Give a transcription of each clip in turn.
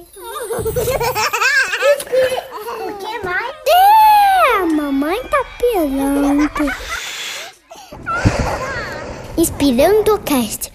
O que mais? É, a mamãe tá pirando. Inspirando o cast.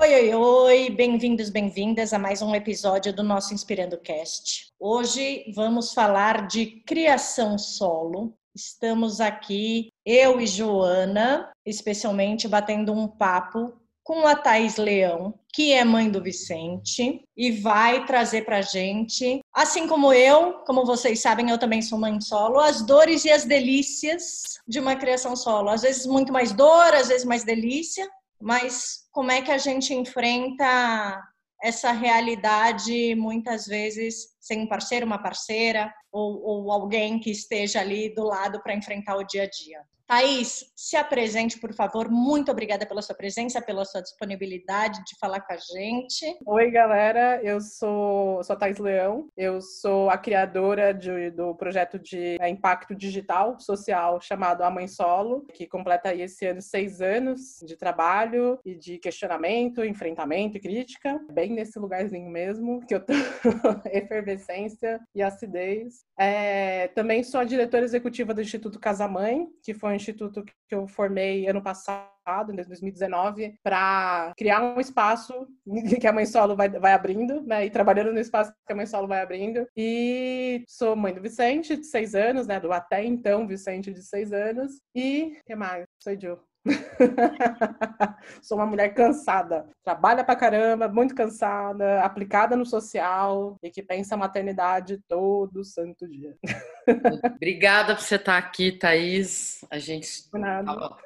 Oi, oi, oi, bem-vindos, bem-vindas a mais um episódio do nosso Inspirando Cast. Hoje vamos falar de criação solo. Estamos aqui, eu e Joana, especialmente batendo um papo com a Thais Leão, que é mãe do Vicente, e vai trazer para gente, assim como eu, como vocês sabem, eu também sou mãe solo, as dores e as delícias de uma criação solo. Às vezes muito mais dor, às vezes mais delícia, mas como é que a gente enfrenta essa realidade muitas vezes sem um parceiro, uma parceira ou, ou alguém que esteja ali do lado para enfrentar o dia a dia. Thaís, se apresente, por favor. Muito obrigada pela sua presença, pela sua disponibilidade de falar com a gente. Oi, galera. Eu sou, sou a Thaís Leão. Eu sou a criadora de, do projeto de é, impacto digital social chamado A Mãe Solo, que completa esse ano seis anos de trabalho e de questionamento, enfrentamento e crítica. Bem nesse lugarzinho mesmo, que eu tô efervescência e acidez. É, também sou a diretora executiva do Instituto Casa Mãe, que foi um instituto que eu formei ano passado, em 2019, para criar um espaço que a Mãe Solo vai, vai abrindo, né? E trabalhando no espaço que a Mãe Solo vai abrindo. E sou mãe do Vicente, de seis anos, né? Do até então Vicente, de seis anos. E, que mais? Sou Ju. Sou uma mulher cansada, trabalha pra caramba, muito cansada, aplicada no social e que pensa maternidade todo santo dia. Obrigada por você estar aqui, Thaís. A gente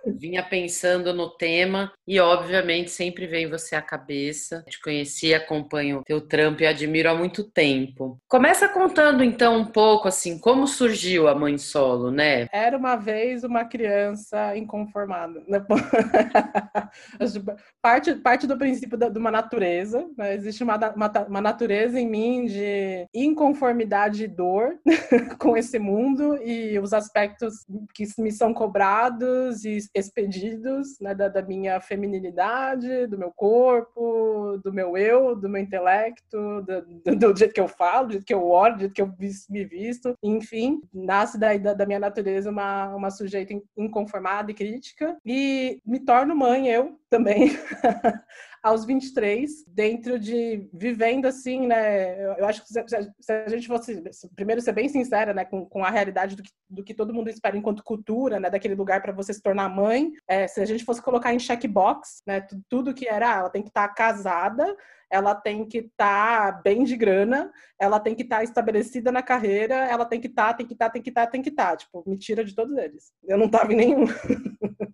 vinha pensando no tema e, obviamente, sempre vem você à cabeça. Te conheci, acompanho teu trampo e admiro há muito tempo. Começa contando, então, um pouco, assim, como surgiu a Mãe Solo, né? Era uma vez uma criança inconformada. Né? parte, parte do princípio de uma natureza. Né? Existe uma, uma, uma natureza em mim de inconformidade e dor com esse esse mundo e os aspectos que me são cobrados e expedidos né, da, da, minha feminilidade, do meu corpo, do meu eu, do meu intelecto, do, do, jeito que eu falo, do jeito que eu olho, do jeito que eu me visto, enfim, nasce daí da, da minha natureza uma, uma sujeita inconformada e crítica e me torno mãe eu também aos 23, dentro de vivendo assim, né? Eu acho que se, a gente fosse, primeiro, ser bem sincera, né, com, com a realidade do que, do que todo mundo espera enquanto cultura, né, daquele lugar para você se tornar mãe, é, se a gente fosse colocar em checkbox, né, tudo que era, ah, ela tem que estar tá casada, ela tem que estar tá bem de grana, ela tem que estar tá estabelecida na carreira, ela tem que estar, tá, tem que estar, tá, tem que estar, tá, tem que estar. Tipo, me tira de todos eles. Eu não estava em nenhum.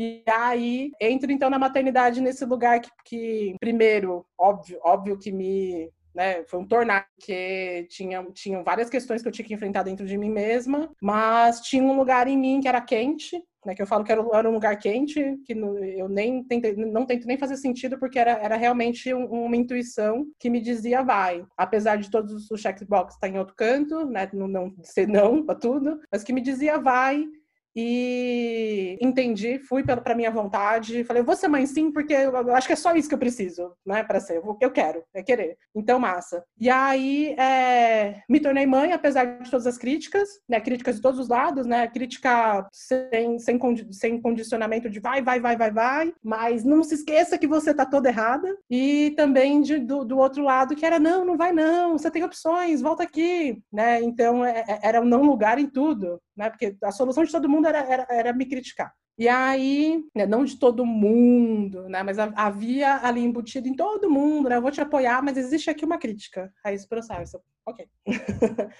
E aí entro então na maternidade nesse lugar que, que primeiro, óbvio, óbvio que me né? Foi um tornado, que tinha, tinham várias questões que eu tinha que enfrentar dentro de mim mesma, mas tinha um lugar em mim que era quente, né? Que eu falo que era, era um lugar quente, que eu nem tentei, não tento nem fazer sentido, porque era, era realmente um, uma intuição que me dizia vai. Apesar de todos os checkbox estar em outro canto, né? Não, não ser não para tudo, mas que me dizia vai e entendi, fui para minha vontade, falei, vou ser mãe sim, porque eu acho que é só isso que eu preciso, né, para ser, eu, eu quero, é querer, então massa. E aí é, me tornei mãe, apesar de todas as críticas, né, críticas de todos os lados, né, crítica sem, sem, sem condicionamento de vai, vai, vai, vai, vai, mas não se esqueça que você tá toda errada, e também de, do, do outro lado que era, não, não vai não, você tem opções, volta aqui, né, então é, é era um não lugar em tudo, né? Porque a solução de todo mundo era, era, era me criticar. E aí, né, não de todo mundo, né, mas havia ali embutido em todo mundo, né, eu vou te apoiar, mas existe aqui uma crítica a esse processo. Ok.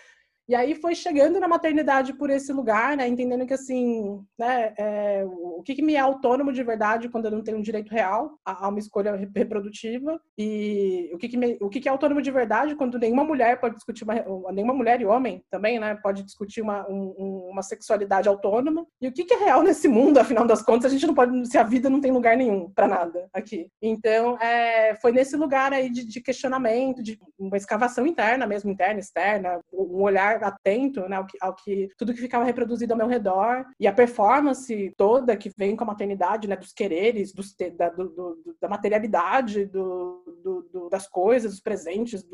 E aí foi chegando na maternidade por esse lugar, né? Entendendo que, assim, né? É, o que, que, me é autônomo de verdade quando eu não tenho um direito real a, a uma escolha reprodutiva e o que, que, me, o que, que é autônomo de verdade quando nenhuma mulher pode discutir, uma, nenhuma mulher e homem também, né? Pode discutir uma, um, uma sexualidade autônoma. E o que, que é real nesse mundo, afinal das contas, a gente não pode, se a vida não tem lugar nenhum para nada aqui. Então, é, foi nesse lugar aí de, de questionamento, de uma escavação interna mesmo, interna, externa, um olhar atento né, ao, que, ao que tudo que ficava reproduzido ao meu redor e a performance toda que vem com a maternidade, né, dos quereres, dos, da, do, do, da materialidade, do, das coisas, dos presentes,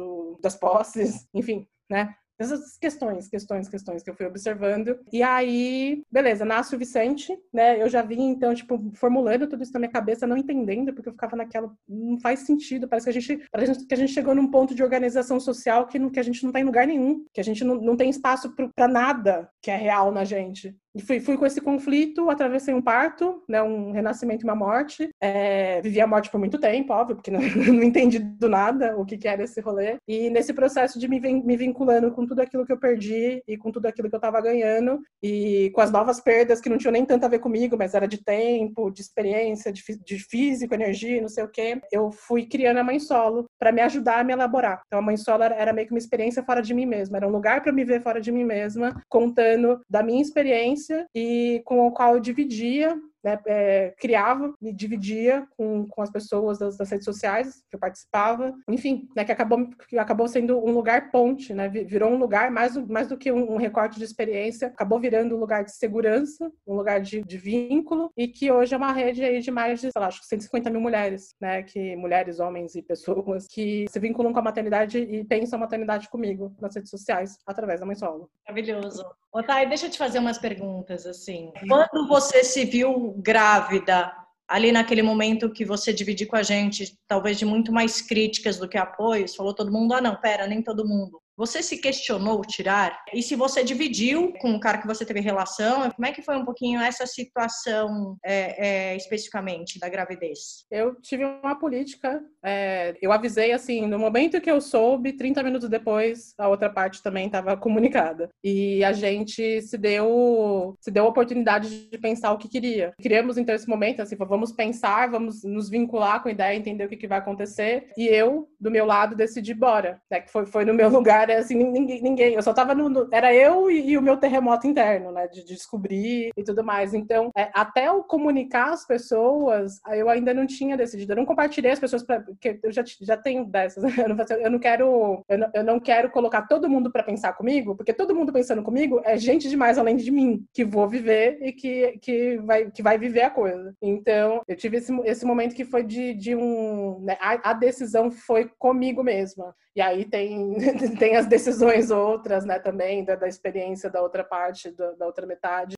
das posses, enfim, né? Essas questões, questões, questões que eu fui observando. E aí, beleza, nasce o Vicente, né? Eu já vim, então, tipo, formulando tudo isso na minha cabeça, não entendendo, porque eu ficava naquela. Não faz sentido. Parece que a gente, parece que a gente chegou num ponto de organização social que, não, que a gente não tá em lugar nenhum, que a gente não, não tem espaço para nada que é real na gente. Fui, fui com esse conflito, atravessei um parto, né, um renascimento e uma morte. É, vivi a morte por muito tempo, óbvio, porque não, não entendi do nada o que, que era esse rolê. E nesse processo de me, me vinculando com tudo aquilo que eu perdi e com tudo aquilo que eu estava ganhando, e com as novas perdas que não tinham nem tanto a ver comigo, mas era de tempo, de experiência, de, de físico, energia, não sei o quê, eu fui criando a mãe solo para me ajudar a me elaborar. Então a mãe solo era, era meio que uma experiência fora de mim mesma, era um lugar para me ver fora de mim mesma, contando da minha experiência e com o qual eu dividia né, é, criava, me dividia com, com as pessoas das, das, redes sociais que eu participava, enfim, né, que acabou, que acabou sendo um lugar ponte, né, virou um lugar mais do, mais do que um, um, recorte de experiência, acabou virando um lugar de segurança, um lugar de, de vínculo, e que hoje é uma rede aí de mais de, sei lá, acho que 150 mil mulheres, né, que mulheres, homens e pessoas que se vinculam com a maternidade e pensam a maternidade comigo nas redes sociais, através da Mãe Solo. Maravilhoso. Otávio, deixa eu te fazer umas perguntas, assim. Quando você se viu grávida, ali naquele momento que você dividiu com a gente, talvez de muito mais críticas do que apoios, falou todo mundo, ah não, pera, nem todo mundo. Você se questionou tirar? E se você dividiu com o cara que você teve relação, como é que foi um pouquinho essa situação é, é, especificamente da gravidez? Eu tive uma política, é, eu avisei assim, no momento que eu soube, 30 minutos depois, a outra parte também estava comunicada. E a gente se deu, se deu a oportunidade de pensar o que queria. Criamos então esse momento, assim, vamos pensar, vamos nos vincular com a ideia, entender o que, que vai acontecer. E eu, do meu lado, decidi bora, né, que foi, foi no meu lugar era assim, ninguém, ninguém. Eu só tava no. no era eu e, e, o meu terremoto interno, né? De, de descobrir e tudo mais. Então, é, até eu comunicar as pessoas, eu ainda não tinha decidido. Eu não compartilhei as pessoas, pra, porque eu já, já tenho dessas. Eu não, eu não quero. Eu não, eu não quero colocar todo mundo para pensar comigo, porque todo mundo pensando comigo é gente demais além de mim, que vou viver e que, que, vai, que vai viver a coisa. Então, eu tive esse, esse momento que foi de, de um. Né, a, a decisão foi comigo mesma. E aí tem, tem as decisões outras, né, também, da, da experiência da outra parte, da, da outra metade.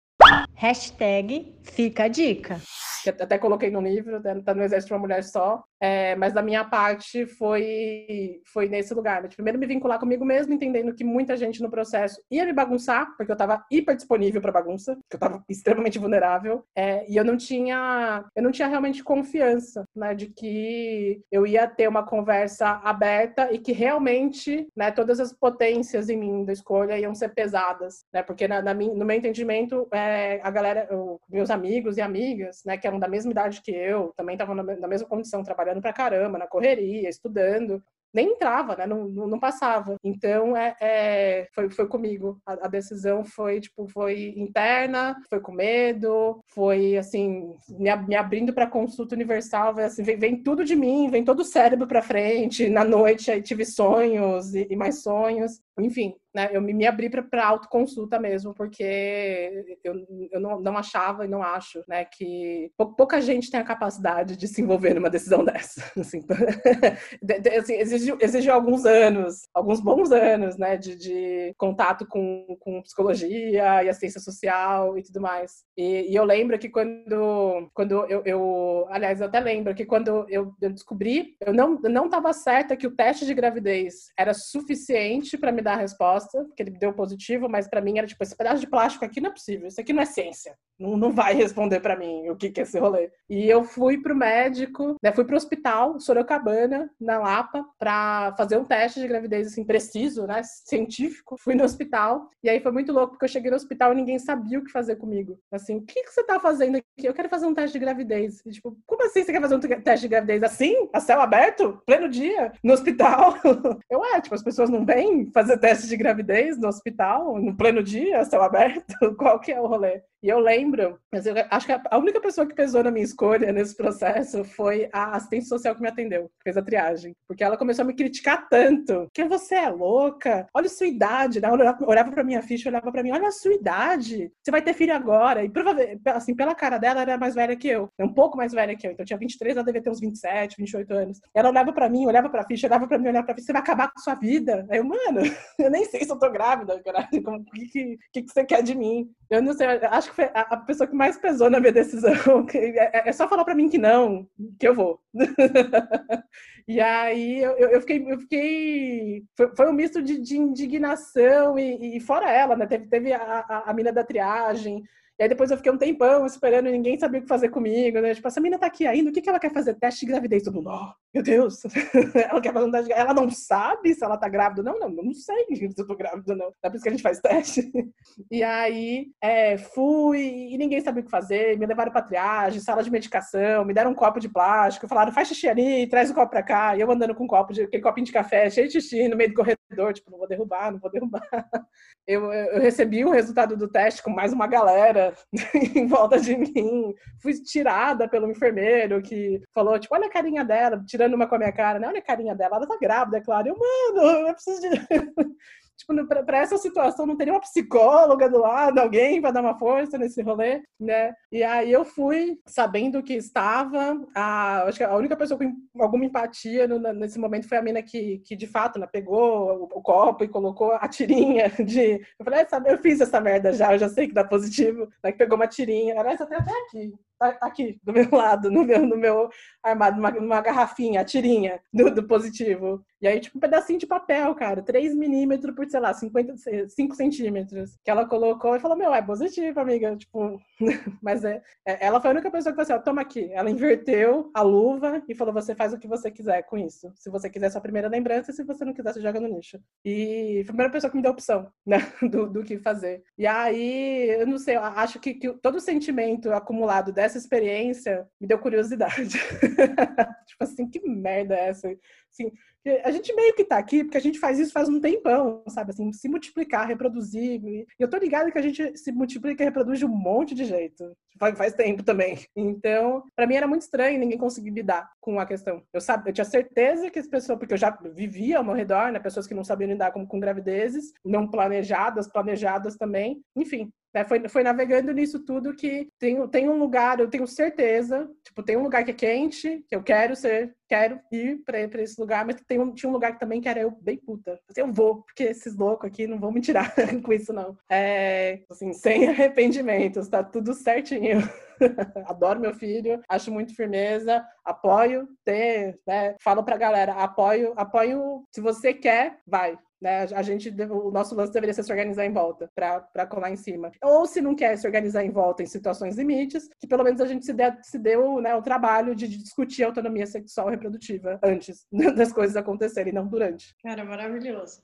Hashtag fica a dica até coloquei no livro, né, tá no Exército de uma Mulher Só, é, mas da minha parte foi, foi nesse lugar. Né? Primeiro me vincular comigo mesmo, entendendo que muita gente no processo ia me bagunçar, porque eu estava hiper disponível para bagunça, que eu estava extremamente vulnerável, é, e eu não tinha, eu não tinha realmente confiança, né, de que eu ia ter uma conversa aberta e que realmente, né, todas as potências em mim da escolha iam ser pesadas, né, porque na, na no meu entendimento, é, a galera, eu, meus amigos e amigas, né, que eram da mesma idade que eu, também estavam na mesma condição, trabalhando pra caramba, na correria, estudando, nem entrava, né? Não, não, passava. Então, é, é, foi, foi comigo. A, a, decisão foi, tipo, foi interna, foi com medo, foi, assim, me, me abrindo para consulta universal, assim, vem, vem, tudo de mim, vem todo o cérebro para frente. Na noite, aí tive sonhos e, e mais sonhos. Enfim, né, eu me, abri para autoconsulta mesmo, porque eu, eu não, não achava e não acho né, que pouca gente tem a capacidade de se envolver numa decisão dessa. Assim, assim exigiu alguns anos, alguns bons anos né, de, de contato com, com psicologia e assistência social e tudo mais. E, e eu lembro que quando, quando eu, eu, aliás, eu até lembro que quando eu, eu descobri, eu não estava certa que o teste de gravidez era suficiente para me dar a resposta, porque ele deu positivo, mas para mim era tipo, esse pedaço de plástico aqui não é possível, isso aqui não é ciência, não, não vai responder para mim o que, que é esse rolê. E eu fui pro médico, né, fui pro hospital, Sorocabana, na Lapa, para fazer um teste de gravidez, assim, preciso, né, científico. Fui no hospital, e aí foi muito louco, porque eu cheguei no hospital e ninguém sabia o que fazer comigo. Assim, o que, que você tá fazendo aqui? Eu quero fazer um teste de gravidez. E, tipo, como assim você quer fazer um teste de gravidez? Assim? A céu aberto? Pleno dia? No hospital? Eu, é, tipo, as pessoas não vêm fazer teste de gravidez no hospital, no pleno dia, céu aberto? Qual que é o rolê? E eu lembro, mas eu acho que a única pessoa que pesou na minha escolha nesse processo foi a assistente social que me atendeu, que fez a triagem. Porque ela começou a me criticar tanto. Que você é louca, olha a sua idade. Ela olhava pra minha ficha, olhava pra mim, olha a sua idade. Você vai ter filho agora. E provavelmente, assim, pela cara dela, ela era mais velha que eu. Um pouco mais velha que eu. Então eu tinha 23, ela devia ter uns 27, 28 anos. Ela olhava pra mim, olhava pra ficha, olhava pra mim, olhava pra ficha. Você vai acabar com a sua vida. Aí eu, mano, eu nem sei se eu tô grávida, cara. O que, que, que, você quer de mim? Eu não sei, acho que foi a pessoa que mais pesou na minha decisão. É, é só falar para mim que não, que eu vou. e aí eu, eu, fiquei, eu fiquei. Foi, foi um misto de, de indignação e, e, fora ela, né? Teve, teve a, a, a mina da triagem, e aí depois eu fiquei um tempão esperando e ninguém sabia o que fazer comigo, né? Tipo, essa menina tá aqui ainda, o que, que ela quer fazer? Teste de gravidez. Todo mundo, oh, meu Deus, ela quer fazer um teste de Ela não sabe se ela tá grávida. Não, não, não sei se eu tô grávida, não. É por isso que a gente faz teste. E aí é, fui e ninguém sabia o que fazer. Me levaram pra triagem, sala de medicação, me deram um copo de plástico, falaram, faz xixi ali, traz o copo pra cá. E eu andando com um copo de, aquele copinho de café, cheio de xixi no meio do corredor, tipo, não vou derrubar, não vou derrubar. Eu, eu recebi o resultado do teste com mais uma galera em volta de mim. Fui tirada pelo enfermeiro que falou, tipo, olha a carinha dela, tirando uma com a minha cara, né? Olha a carinha dela, ela tá grávida, é claro. Eu, mano, eu preciso de. tipo, para essa situação não teria uma psicóloga do lado, alguém para dar uma força nesse rolê, né? E aí eu fui sabendo que estava, a, acho que a única pessoa com alguma empatia no, nesse momento foi a mina que, que de fato, né, pegou o, o, copo e colocou a tirinha de, eu falei, eu fiz essa merda já, eu já sei que dá positivo, né, que pegou uma tirinha, aliás, até até aqui, Tá aqui, do meu lado, no meu, no meu armário, numa, numa garrafinha, a tirinha do, do, positivo. E aí, tipo, um pedacinho de papel, cara, 3 milímetros por, sei lá, 50, 5 centímetros, que ela colocou e falou, meu, é positivo, amiga, tipo, mas é, é, ela foi a única pessoa que falou assim, ó, toma aqui. Ela inverteu a luva e falou, você faz o que você quiser com isso. Se você quiser sua primeira lembrança, se você não quiser, você joga no lixo. E foi a primeira pessoa que me deu opção, né, do, do que fazer. E aí, eu não sei, eu acho que, que todo o sentimento acumulado dessa essa experiência me deu curiosidade. tipo assim, que merda é essa? Assim, a gente meio que tá aqui porque a gente faz isso faz um tempão, sabe? Assim, se multiplicar, reproduzir. E eu tô ligada que a gente se multiplica e reproduz de um monte de jeito. Faz, tempo também. Então, para mim era muito estranho ninguém conseguir lidar com a questão. Eu, sabe, eu tinha certeza que as pessoas, porque eu já vivia ao meu redor, né? Pessoas que não sabiam lidar com, com gravidezes, não planejadas, planejadas também. Enfim, né, foi, foi navegando nisso tudo que tem, tem um lugar, eu tenho certeza, tipo, tem um lugar que é quente, que eu quero ser, quero ir para esse lugar, mas tem um, tinha um lugar que também que era eu bem puta. Eu vou, porque esses loucos aqui não vão me tirar com isso, não. É, assim, sem arrependimentos, tá tudo certinho. Adoro meu filho, acho muito firmeza, apoio, ter, né? Falo pra galera, apoio, apoio, se você quer, vai, né? A gente, o nosso lance deveria ser se organizar em volta para colar em cima. Ou se não quer se organizar em volta em situações limites, que pelo menos a gente se, dê, se deu né, o trabalho de discutir autonomia sexual e reprodutiva antes das coisas acontecerem, não durante. Cara, maravilhoso.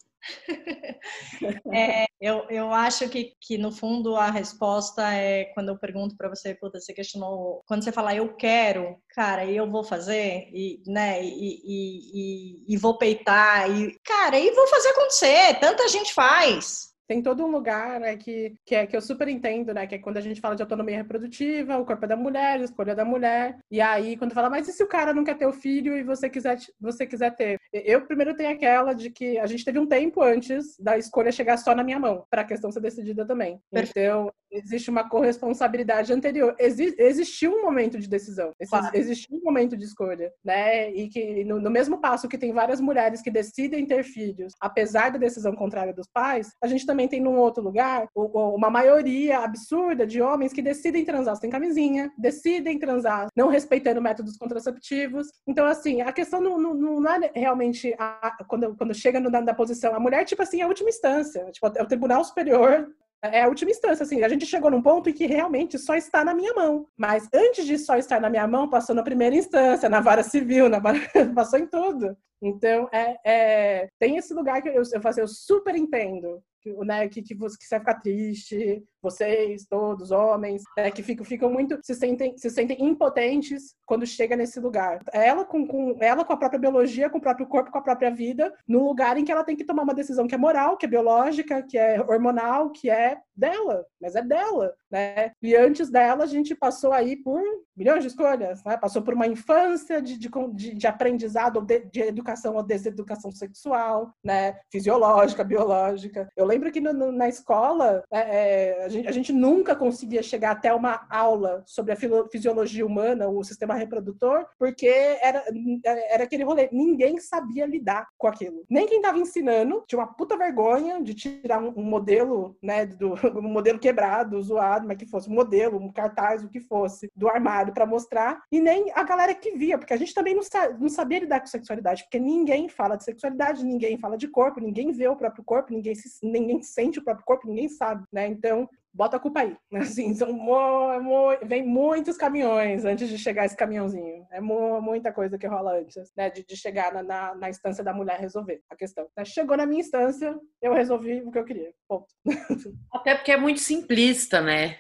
é, eu, eu acho que, que, no fundo, a resposta é quando eu pergunto para você, puta, você questionou, quando você fala eu quero, cara, e eu vou fazer, e, né, e, e, e, e vou peitar, e, cara, e vou fazer acontecer, tanta gente faz, tem todo um lugar né, que, que, é, que eu super entendo, né? Que é quando a gente fala de autonomia reprodutiva, o corpo é da mulher, a escolha da mulher. E aí, quando fala, mas e se o cara não quer ter o filho e você quiser, você quiser ter? Eu primeiro tenho aquela de que a gente teve um tempo antes da escolha chegar só na minha mão, para a questão ser decidida também. Perfeito. Então, existe uma corresponsabilidade anterior. Exi existiu um momento de decisão, claro. existiu um momento de escolha, né? E que no, no mesmo passo que tem várias mulheres que decidem ter filhos, apesar da decisão contrária dos pais, a gente também tem num outro lugar uma maioria absurda de homens que decidem transar sem camisinha, decidem transar não respeitando métodos contraceptivos. Então, assim, a questão não, não, não é realmente a, quando, quando chega no, na, na posição, a mulher, tipo assim, é a última instância, tipo, é o tribunal superior é a última instância, assim, a gente chegou num ponto em que realmente só está na minha mão. Mas antes de só estar na minha mão, passou na primeira instância, na vara civil, na vara... passou em tudo. Então, é, é, tem esse lugar que eu, eu, faço, eu super entendo né, que, que, você, que você vai ficar triste, vocês, todos, homens, né, que ficam, ficam muito, se sentem, se sentem impotentes quando chega nesse lugar. Ela com, com, ela com a própria biologia, com o próprio corpo, com a própria vida, num lugar em que ela tem que tomar uma decisão que é moral, que é biológica, que é hormonal, que é dela, mas é dela, né? E antes dela, a gente passou aí por milhões de escolhas, né? Passou por uma infância de, de, de, aprendizado, de, de, educação ou deseducação sexual, né? Fisiológica, biológica. Eu lembro que no, no, na escola, é, é, gente, a, gente, nunca conseguia chegar até uma aula sobre a fisiologia humana, o sistema reprodutor, porque era, era aquele rolê. Ninguém sabia lidar com aquilo. Nem quem estava ensinando tinha uma puta vergonha de tirar um, um modelo, né? Do um modelo quebrado, zoado, mas que fosse um modelo, um cartaz, o que fosse, do armário para mostrar. E nem a galera que via, porque a gente também não, sa não sabia lidar com sexualidade, porque ninguém fala de sexualidade, ninguém fala de corpo, ninguém vê o próprio corpo, ninguém se, ninguém sente o próprio corpo, ninguém sabe, né? Então, bota a culpa aí. Assim, são mo, mo, vem muitos caminhões antes de chegar esse caminhãozinho. É mo, muita coisa que rola antes, né? De, de chegar na, na, na, instância da mulher resolver a questão. Né? Chegou na minha instância, eu resolvi o que eu queria. Ponto. Até porque é muito simplista, né?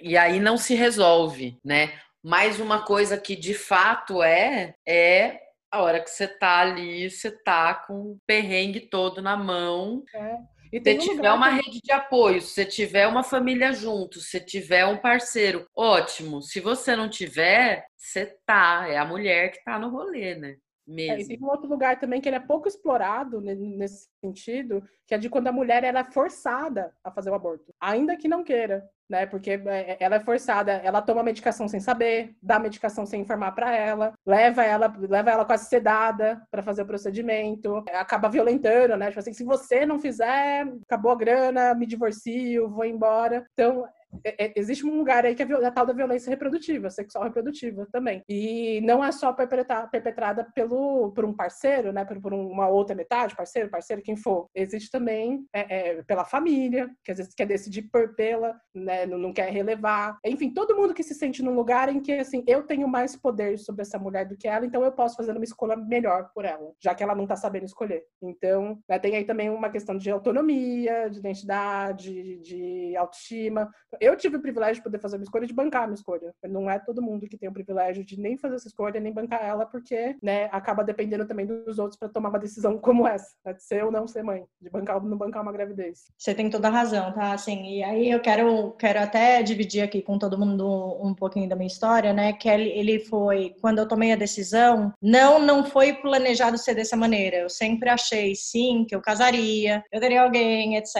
E aí não se resolve, né? Mais uma coisa que de fato é, é a hora que você tá ali, você tá com o perrengue todo na mão. É. E se um tiver uma que... rede de apoio, se tiver uma família junto, se tiver um parceiro, ótimo. Se você não tiver, você tá. É a mulher que tá no rolê, né? Mesmo. É, e tem um outro lugar também que ele é pouco explorado nesse sentido, que é de quando a mulher era é forçada a fazer o aborto, ainda que não queira né? Porque é, ela é forçada, ela toma medicação sem saber, dá medicação sem informar para ela, leva ela, leva ela quase sedada para fazer o procedimento, acaba violentando, né? Tipo assim, se você não fizer, acabou a grana, me divorcio, vou embora. Então, é, é, existe um lugar aí que é a tal da violência reprodutiva, sexual reprodutiva também. E não é só perpetrada pelo, por um parceiro, né, por, por uma outra metade, parceiro, parceiro, quem for. Existe também é, é, pela família, que às vezes quer decidir por pela, né, não, não, quer relevar. Enfim, todo mundo que se sente num lugar em que, assim, eu tenho mais poder sobre essa mulher do que ela, então eu posso fazer uma escolha melhor por ela, já que ela não tá sabendo escolher. Então, né, tem aí também uma questão de autonomia, de identidade, de autoestima eu tive o privilégio de poder fazer uma escolha de bancar minha escolha. Não é todo mundo que tem o privilégio de nem fazer essa escolha, nem bancar ela, porque, né, acaba dependendo também dos outros para tomar uma decisão como essa, né, de ser ou não ser mãe, de bancar ou não bancar uma gravidez. Você tem toda a razão, tá? Assim, e aí eu quero, quero até dividir aqui com todo mundo um pouquinho da minha história, né? Que ele, foi, quando eu tomei a decisão, não, não foi planejado ser dessa maneira. Eu sempre achei, sim, que eu casaria, eu teria alguém, etc.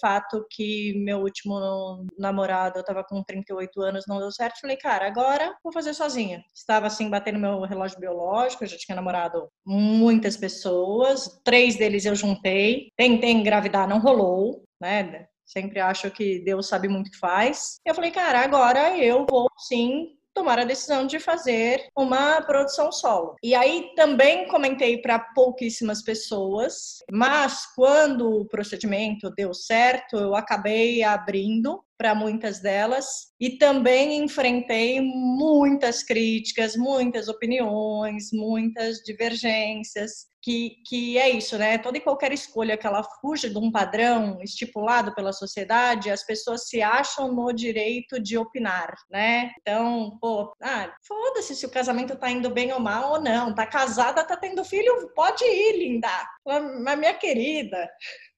Fato que meu último namorado namorado, eu tava com 38 anos, não deu certo. Falei, cara, agora vou fazer sozinha. Estava assim, batendo meu relógio biológico, eu já tinha namorado muitas pessoas, três deles eu juntei. Tentei engravidar, não rolou, né? Sempre acho que Deus sabe muito o que faz. Eu falei, cara, agora eu vou sim tomar a decisão de fazer uma produção solo. E aí também comentei para pouquíssimas pessoas, mas quando o procedimento deu certo, eu acabei abrindo para muitas delas e também enfrentei muitas críticas, muitas opiniões, muitas divergências, que, que é isso, né? Toda e qualquer escolha que ela fuja de um padrão estipulado pela sociedade, as pessoas se acham no direito de opinar, né? Então, pô, ah, foda-se se o casamento tá indo bem ou mal ou não, tá casada, tá tendo filho, pode ir, linda. Mas minha querida,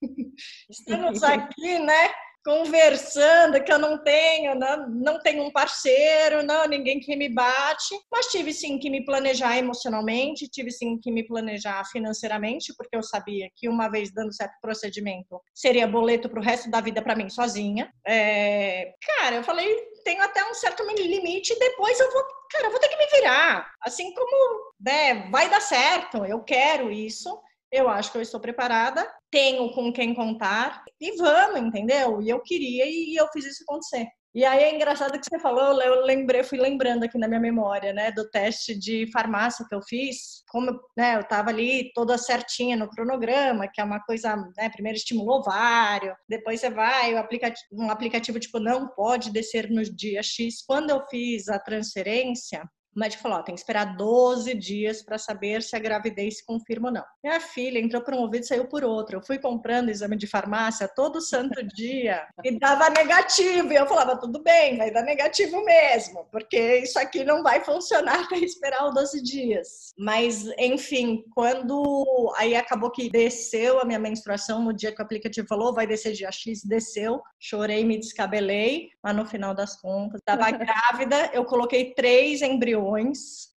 estamos aqui, né? Conversando que eu não tenho, não, não tenho um parceiro, não, ninguém que me bate, mas tive sim que me planejar emocionalmente, tive sim que me planejar financeiramente, porque eu sabia que uma vez dando certo procedimento seria boleto para o resto da vida para mim sozinha. É, cara, eu falei, tenho até um certo limite, depois eu vou, cara, eu vou ter que me virar. Assim como, né, vai dar certo, eu quero isso eu acho que eu estou preparada, tenho com quem contar e vamos, entendeu? E eu queria e eu fiz isso acontecer. E aí é engraçado que você falou, eu lembrei, fui lembrando aqui na minha memória, né, do teste de farmácia que eu fiz, como, né, eu tava ali toda certinha no cronograma, que é uma coisa, né, primeiro estimula o ovário, depois você vai, aplicativo, um aplicativo tipo não pode descer no dia X. Quando eu fiz a transferência, O médico falou: ó, tem que esperar 12 dias para saber se a gravidez se confirma ou não. Minha filha entrou por um ouvido e saiu por outro. Eu fui comprando exame de farmácia todo santo dia e dava negativo. E eu falava: tudo bem, vai dar negativo mesmo, porque isso aqui não vai funcionar para esperar os 12 dias. Mas, enfim, quando aí acabou que desceu a minha menstruação no dia que o aplicativo falou, vai descer dia X, desceu. Chorei, me descabelei, mas no final das contas, estava grávida, eu coloquei três embriões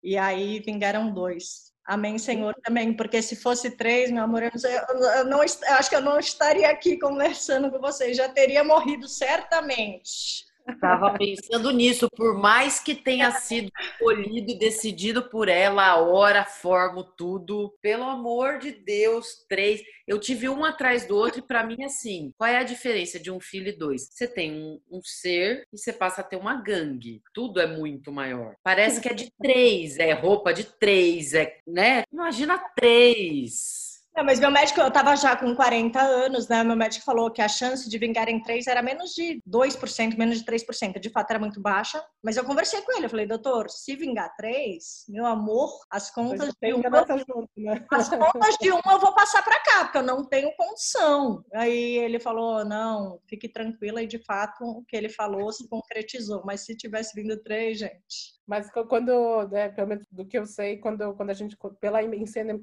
e aí vingaram dois. Amém, Senhor, também, porque se fosse três, meu amor, eu, não, eu, não, eu acho que eu não estaria aqui conversando com vocês, já teria morrido certamente. Estava pensando nisso, por mais que tenha sido escolhido e decidido por ela, a hora, a forma, tudo. Pelo amor de Deus, três. Eu tive um atrás do outro e para mim, assim, qual é a diferença de um filho e dois? Você tem um, um, ser e você passa a ter uma gangue. Tudo é muito maior. Parece que é de três, é roupa de três, é, né? Imagina três. Não, mas meu médico, eu tava já com 40 anos, né? Meu médico falou que a chance de vingar em 3 era menos de 2%, menos de 3%. De fato, era muito baixa. Mas eu conversei com ele, eu falei, doutor, se vingar 3, meu amor, as contas de uma. Junto, né? As contas de uma eu vou passar para cá, porque eu não tenho condição. Aí ele falou: não, fique tranquila, e de fato o que ele falou se concretizou. Mas se tivesse vindo 3, gente, mas quando, né, pelo menos do que eu sei, quando, quando a gente, pela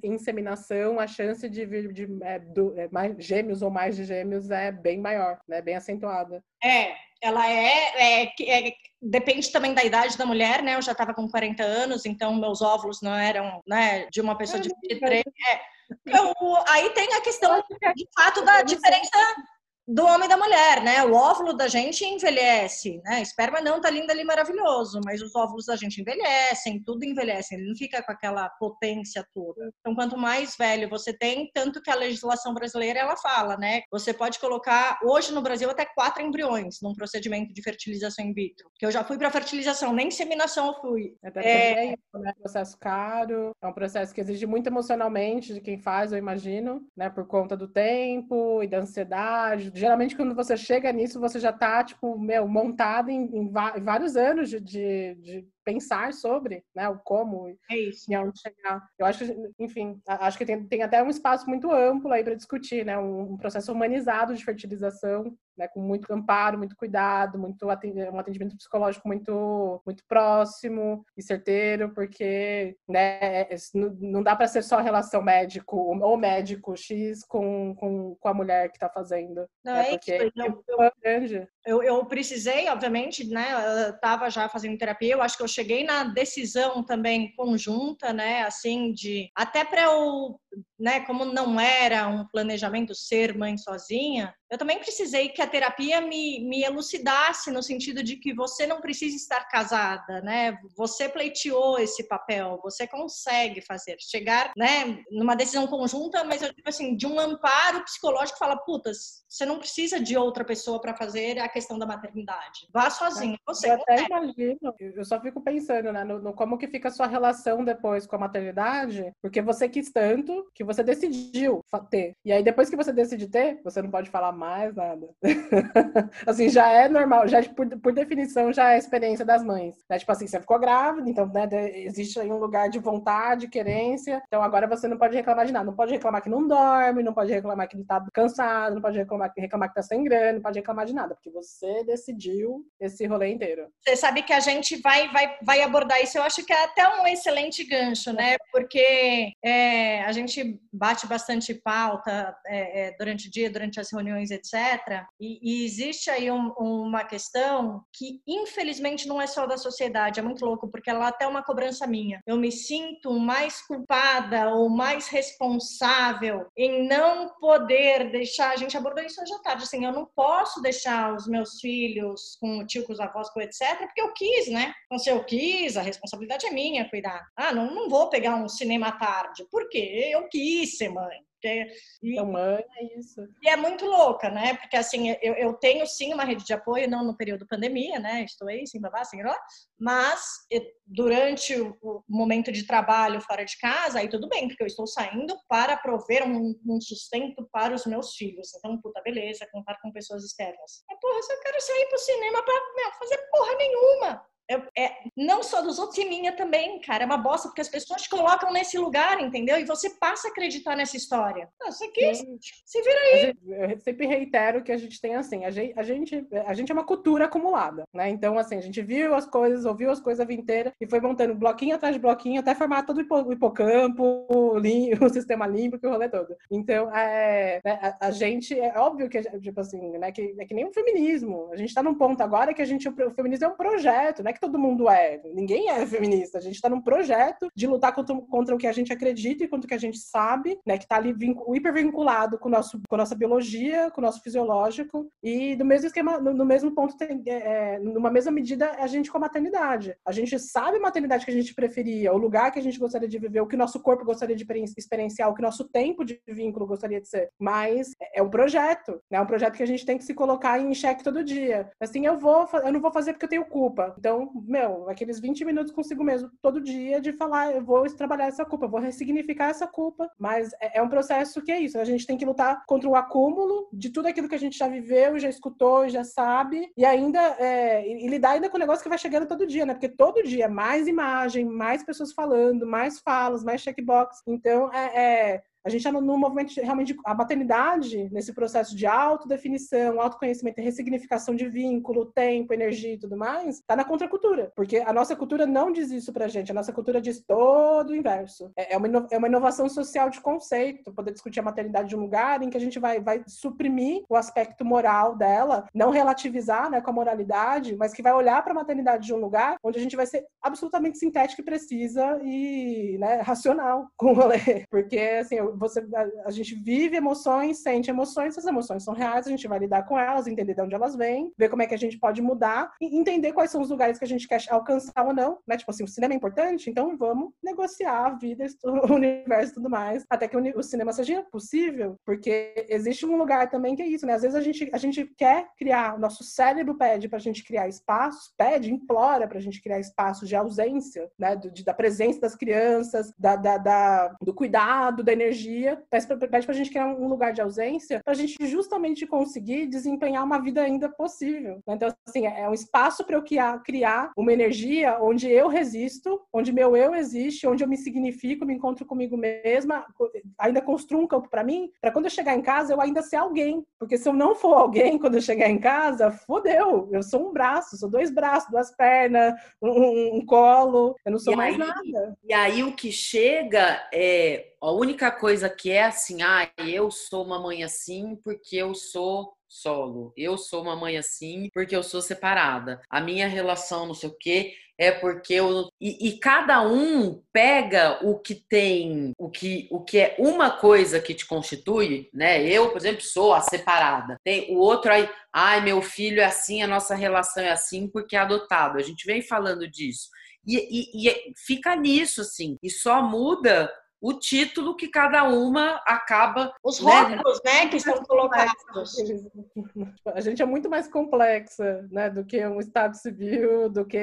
inseminação, a chance de vir de é, do, é, mais, gêmeos ou mais de gêmeos é bem maior, né, bem acentuada. É, ela é, é, é, depende também da idade da mulher, né? Eu já estava com 40 anos, então meus óvulos não eram, né, de uma pessoa de 23. É. Eu, aí tem a questão, de fato, da diferença do homem e da mulher, né? O óvulo da gente envelhece, né? Esperma não tá lindo ali maravilhoso, mas os óvulos da gente envelhecem, tudo envelhece, ele não fica com aquela potência toda. Então, quanto mais velho você tem, tanto que a legislação brasileira ela fala, né? Você pode colocar hoje no Brasil até quatro embriões num procedimento de fertilização in vitro. Que eu já fui para fertilização, nem inseminação eu fui. É, é isso, né? processo caro, é um processo que exige muito emocionalmente de quem faz, eu imagino, né? Por conta do tempo e da ansiedade geralmente quando você chega nisso, você já tá, tipo, meu, montado em, em vários anos de, de pensar sobre, né, o como é isso. e aonde chegar. Eu acho que, enfim, acho que tem, tem até um espaço muito amplo aí para discutir, né, um, um, processo humanizado de fertilização, né, com muito amparo, muito cuidado, muito um atendimento psicológico muito muito próximo e certeiro, porque, né, é, é, não dá para ser só relação médico ou médico X com, com, com a mulher que está fazendo. Não, né, é porque isso, eu, eu, eu, eu precisei, obviamente, né, eu estava já fazendo terapia, eu acho que eu cheguei na decisão também conjunta, né, assim, de até para eu né, como não era um planejamento ser mãe sozinha, eu também precisei que a terapia me, me elucidasse no sentido de que você não precisa estar casada, né? Você pleiteou esse papel, você consegue fazer, chegar, né, numa decisão conjunta, mas eu digo assim, de um amparo psicológico, fala, putas, você não precisa de outra pessoa para fazer a questão da maternidade. Vá sozinha, você. Eu até imagino, eu só fico pensando, né, no, no como que fica a sua relação depois com a maternidade, porque você quis tanto que você decidiu ter. E aí, depois que você decide ter, você não pode falar mais nada. assim, já é normal, já por, por definição já é a experiência das mães. Né? Tipo assim, você ficou grávida, então né, existe aí um lugar de vontade, querência. Então agora você não pode reclamar de nada. Não pode reclamar que não dorme, não pode reclamar que tá cansado, não pode reclamar, reclamar que tá sem grana, não pode reclamar de nada, porque você decidiu esse rolê inteiro. Você sabe que a gente vai, vai, vai abordar isso, eu acho que é até um excelente gancho, né? Porque é, a gente bate bastante pauta é, é, durante o dia, durante as reuniões, etc. E, e existe aí um, uma questão que, infelizmente, não é só da sociedade, é muito louco, porque ela é até uma cobrança minha. Eu me sinto mais culpada ou mais responsável em não poder deixar. A gente abordou isso hoje à tarde, assim, eu não posso deixar os meus filhos com o tio, com os avós, com etc., porque eu quis, né? Então, se eu quis, a responsabilidade é minha cuidar. Ah, não, não vou pegar um cinema tarde, porque eu quis ser mãe. Porque, e, mãe é isso. E é muito louca, né? Porque assim, eu, eu tenho sim uma rede de apoio, não no período pandemia, né? Estou aí, sim, babá, sim, lá. Mas durante o momento de trabalho fora de casa, aí tudo bem, porque eu estou saindo para prover um, um sustento para os meus filhos. Então, puta, beleza, contar com pessoas externas. Mas, porra, se eu quero sair pro cinema para fazer porra nenhuma é, é, não só dos outros, e minha também, cara. É uma bosta, porque as pessoas te colocam nesse lugar, entendeu? E você passa a acreditar nessa história. Isso aqui, Sim. se vira aí. Gente, eu sempre reitero que a gente tem assim, a gente, a gente, a gente é uma cultura acumulada, né? Então, assim, a gente viu as coisas, ouviu as coisas a vida inteira e foi montando bloquinho atrás de bloquinho até formar todo o hipocampo, o, o sistema límbico, o rolê todo. Então, é, né, a, a, gente, é óbvio que, tipo assim, né, que é que nem o feminismo. A gente tá num ponto agora que a gente, o feminismo é um projeto, não é que todo mundo é. Ninguém é feminista. A gente tá num projeto de lutar contra, contra o que a gente acredita e contra o que a gente sabe, né, que tá ali hipervinculado com, nosso, com a nossa biologia, com o nosso fisiológico e do mesmo esquema, no, no mesmo ponto, tem, é, é numa mesma medida, a gente com a maternidade. A gente sabe a maternidade que a gente preferia, o lugar que a gente gostaria de viver, o que nosso corpo gostaria de experienciar, o que nosso tempo de vínculo gostaria de ser. Mas é um projeto, né? É um projeto que a gente tem que se colocar em xeque todo dia. Assim, eu vou, eu não vou fazer porque eu tenho culpa. Então, meu, aqueles 20 minutos consigo mesmo todo dia de falar, eu vou trabalhar essa culpa, vou ressignificar essa culpa. Mas é, é um processo que é isso. A gente tem que lutar contra o acúmulo de tudo aquilo que a gente já viveu, já escutou, já sabe, e ainda é, e lidar ainda com o negócio que vai chegando todo dia, né? Porque todo dia mais imagem, mais pessoas falando, mais falas, mais checkbox. Então, é, é a gente está num movimento de, realmente a maternidade nesse processo de autodefinição, autoconhecimento ressignificação de vínculo, tempo, energia e tudo mais, está na contracultura, porque a nossa cultura não diz isso pra gente, a nossa cultura diz todo o inverso. É, é uma, é uma inovação social de conceito, poder discutir a maternidade de um lugar em que a gente vai, vai suprimir o aspecto moral dela, não relativizar né, com a moralidade, mas que vai olhar para a maternidade de um lugar onde a gente vai ser absolutamente sintético e precisa e né, racional com o rolê. Porque, assim, você, a, a, gente vive emoções, sente emoções, essas emoções são reais, a gente vai lidar com elas, entender de onde elas vêm, ver como é que a gente pode mudar e entender quais são os lugares que a gente quer alcançar ou não, né? Tipo assim, o cinema é importante, então vamos negociar a vida, o universo e tudo mais, até que o, cinema seja possível, porque existe um lugar também que é isso, né? Às vezes a gente, a gente quer criar, o nosso cérebro pede pra gente criar espaços, pede, implora pra gente criar espaços de ausência, né? Do, de, da presença das crianças, da, da, da, do cuidado, da energia dia, pede para a gente criar um lugar de ausência, para a gente justamente conseguir desempenhar uma vida ainda possível. Então, assim, é um espaço para eu criar uma energia onde eu resisto, onde meu eu existe, onde eu me significo, me encontro comigo mesma, ainda construo um campo para mim, para quando eu chegar em casa eu ainda ser alguém. Porque se eu não for alguém quando eu chegar em casa, fodeu. Eu sou um braço, sou dois braços, duas pernas, um, um colo, eu não sou e mais aí, nada. E aí o que chega é a única coisa que é assim, ah, eu sou uma mãe assim porque eu sou solo. Eu sou uma mãe assim porque eu sou separada. A minha relação, não sei o quê, é porque eu e, e, cada um pega o que tem, o que o que é uma coisa que te constitui, né? Eu, por exemplo, sou a separada. Tem o outro aí, ai, meu filho é assim, a nossa relação é assim porque é adotado. A gente vem falando disso. E, e, e fica nisso assim. E só muda o título que cada uma acaba. Os né, rótulos, né, né que são colocados. A gente é muito mais complexa, né, do que um Estado civil, do que,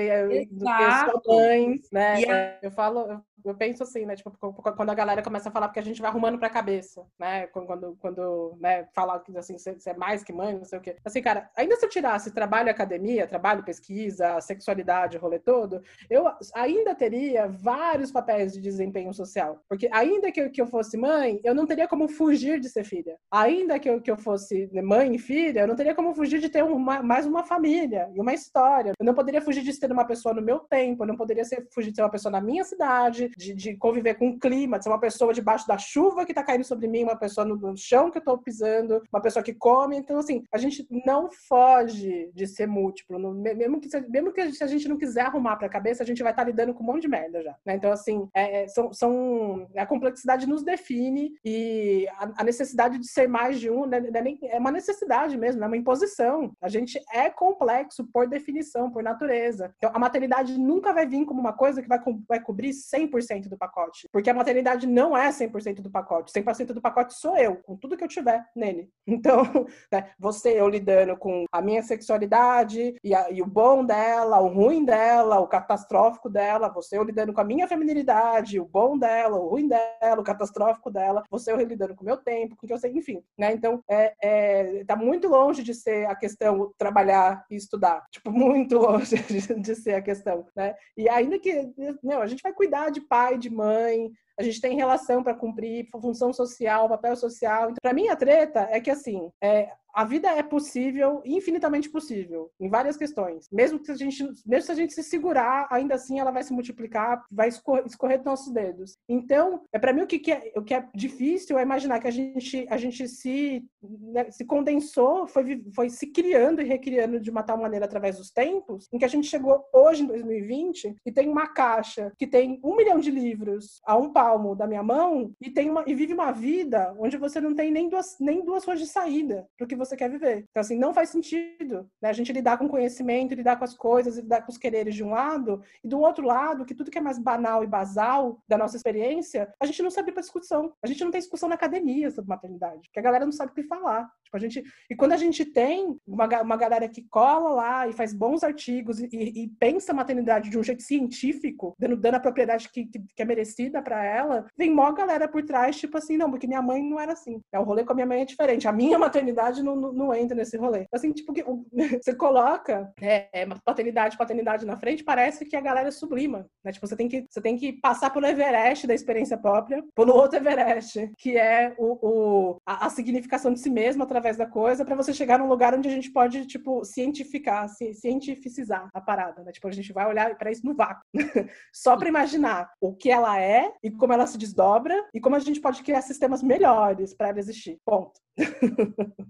do que sua mãe, né? Eu falo, eu penso assim, né? Tipo, quando a galera começa a falar porque a gente vai arrumando pra cabeça, né? Quando, quando né, fala que assim, você é mais que mãe, não sei o quê. Assim, cara, ainda se eu tirasse trabalho academia, trabalho pesquisa, sexualidade, rolê todo, eu ainda teria vários papéis de desempenho social. Porque ainda que eu, que eu fosse mãe, eu não teria como fugir de ser filha. Ainda que eu, que eu fosse mãe e filha, eu não teria como fugir de ter uma, mais uma família e uma história. Eu não poderia fugir de ser uma pessoa no meu tempo, eu não poderia ser, fugir de ser uma pessoa na minha cidade, de, de, conviver com o clima, de ser uma pessoa debaixo da chuva que está caindo sobre mim, uma pessoa no, no chão que eu estou pisando, uma pessoa que come. Então, assim, a gente não foge de ser múltiplo. Mesmo, que, mesmo que a gente, a gente não quiser arrumar para a cabeça, a gente vai estar tá lidando com um monte de merda já. Né? Então, assim, é, é, são, são, a complexidade nos define e a, necessidade de ser mais de um né, é, é uma necessidade mesmo, é uma imposição. A gente é complexo por definição, por natureza. Então, a maternidade nunca vai vir como uma coisa que vai, vai cobrir 100% 100% do pacote. Porque a maternidade não é 100% do pacote. 100% do pacote sou eu, com tudo que eu tiver nele. Então, né, você, eu lidando com a minha sexualidade e, a, e, o bom dela, o ruim dela, o catastrófico dela, você, eu lidando com a minha feminilidade, o bom dela, o ruim dela, o catastrófico dela, você, eu lidando com o meu tempo, com o que eu sei, enfim, né? Então, é, é, tá muito longe de ser a questão trabalhar e estudar, tipo, muito longe de, de ser a questão, né? E ainda que, não, a gente vai cuidar de pai, de mãe, a gente tem relação para cumprir, função social, papel social. Então, para mim, a treta é que, assim, é, a vida é possível, infinitamente possível, em várias questões. Mesmo que a gente, mesmo se a gente se segurar, ainda assim ela vai se multiplicar, vai escorrer, escorrer dos nossos dedos. Então, é para mim o que, que, é, o que é difícil é imaginar que a gente, a gente se, né, se condensou, foi, foi se criando e recriando de uma tal maneira através dos tempos, em que a gente chegou hoje em 2020 e tem uma caixa que tem um milhão de livros a um palmo da minha mão e tem uma e vive uma vida onde você não tem nem duas nem duas ruas de saída, porque você quer viver. Então, assim, não faz sentido né? a gente lidar com conhecimento, lidar com as coisas, lidar com os quereres de um lado, e do outro lado, que tudo que é mais banal e basal da nossa experiência, a gente não sabe para discussão. A gente não tem discussão na academia sobre maternidade, porque a galera não sabe o que falar. Tipo, a gente, e quando a gente tem uma, uma galera que cola lá e faz bons artigos e, e, e pensa a maternidade de um jeito científico, dando, dando a propriedade que, que, que é merecida para ela, vem mó galera por trás, tipo assim, não, porque minha mãe não era assim. É, o rolê com a minha mãe é diferente. A minha maternidade não não, não, entra nesse rolê. Assim, tipo, que, você coloca é, é paternidade, paternidade na frente, parece que a galera sublima, né? Tipo, você tem que, você tem que passar pelo Everest da experiência própria, pelo outro Everest, que é o, o a, a, significação de si mesmo através da coisa, para você chegar num lugar onde a gente pode, tipo, cientificar, ci, cientificizar a parada, né? Tipo, a gente vai olhar para isso no vácuo, só para imaginar o que ela é e como ela se desdobra e como a gente pode criar sistemas melhores para ela existir. Ponto.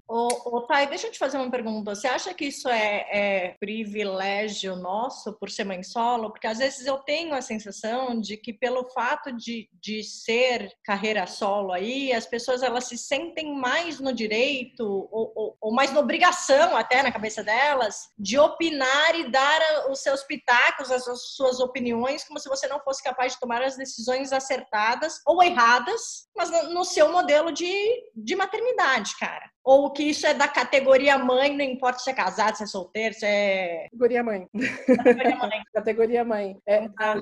Ô, ô, Thay, deixa eu te fazer uma pergunta. Você acha que isso é, é, privilégio nosso por ser mãe solo? Porque às vezes eu tenho a sensação de que pelo fato de, de ser carreira solo aí, as pessoas elas se sentem mais no direito ou, ou, ou mais na obrigação até na cabeça delas de opinar e dar os seus pitacos, as suas opiniões, como se você não fosse capaz de tomar as decisões acertadas ou erradas, mas no seu modelo de, de maternidade verdade, cara. Ou que isso é da categoria mãe, não importa se é casado, se é solteiro, se é. Categoria mãe. Categoria mãe. categoria mãe. É, a,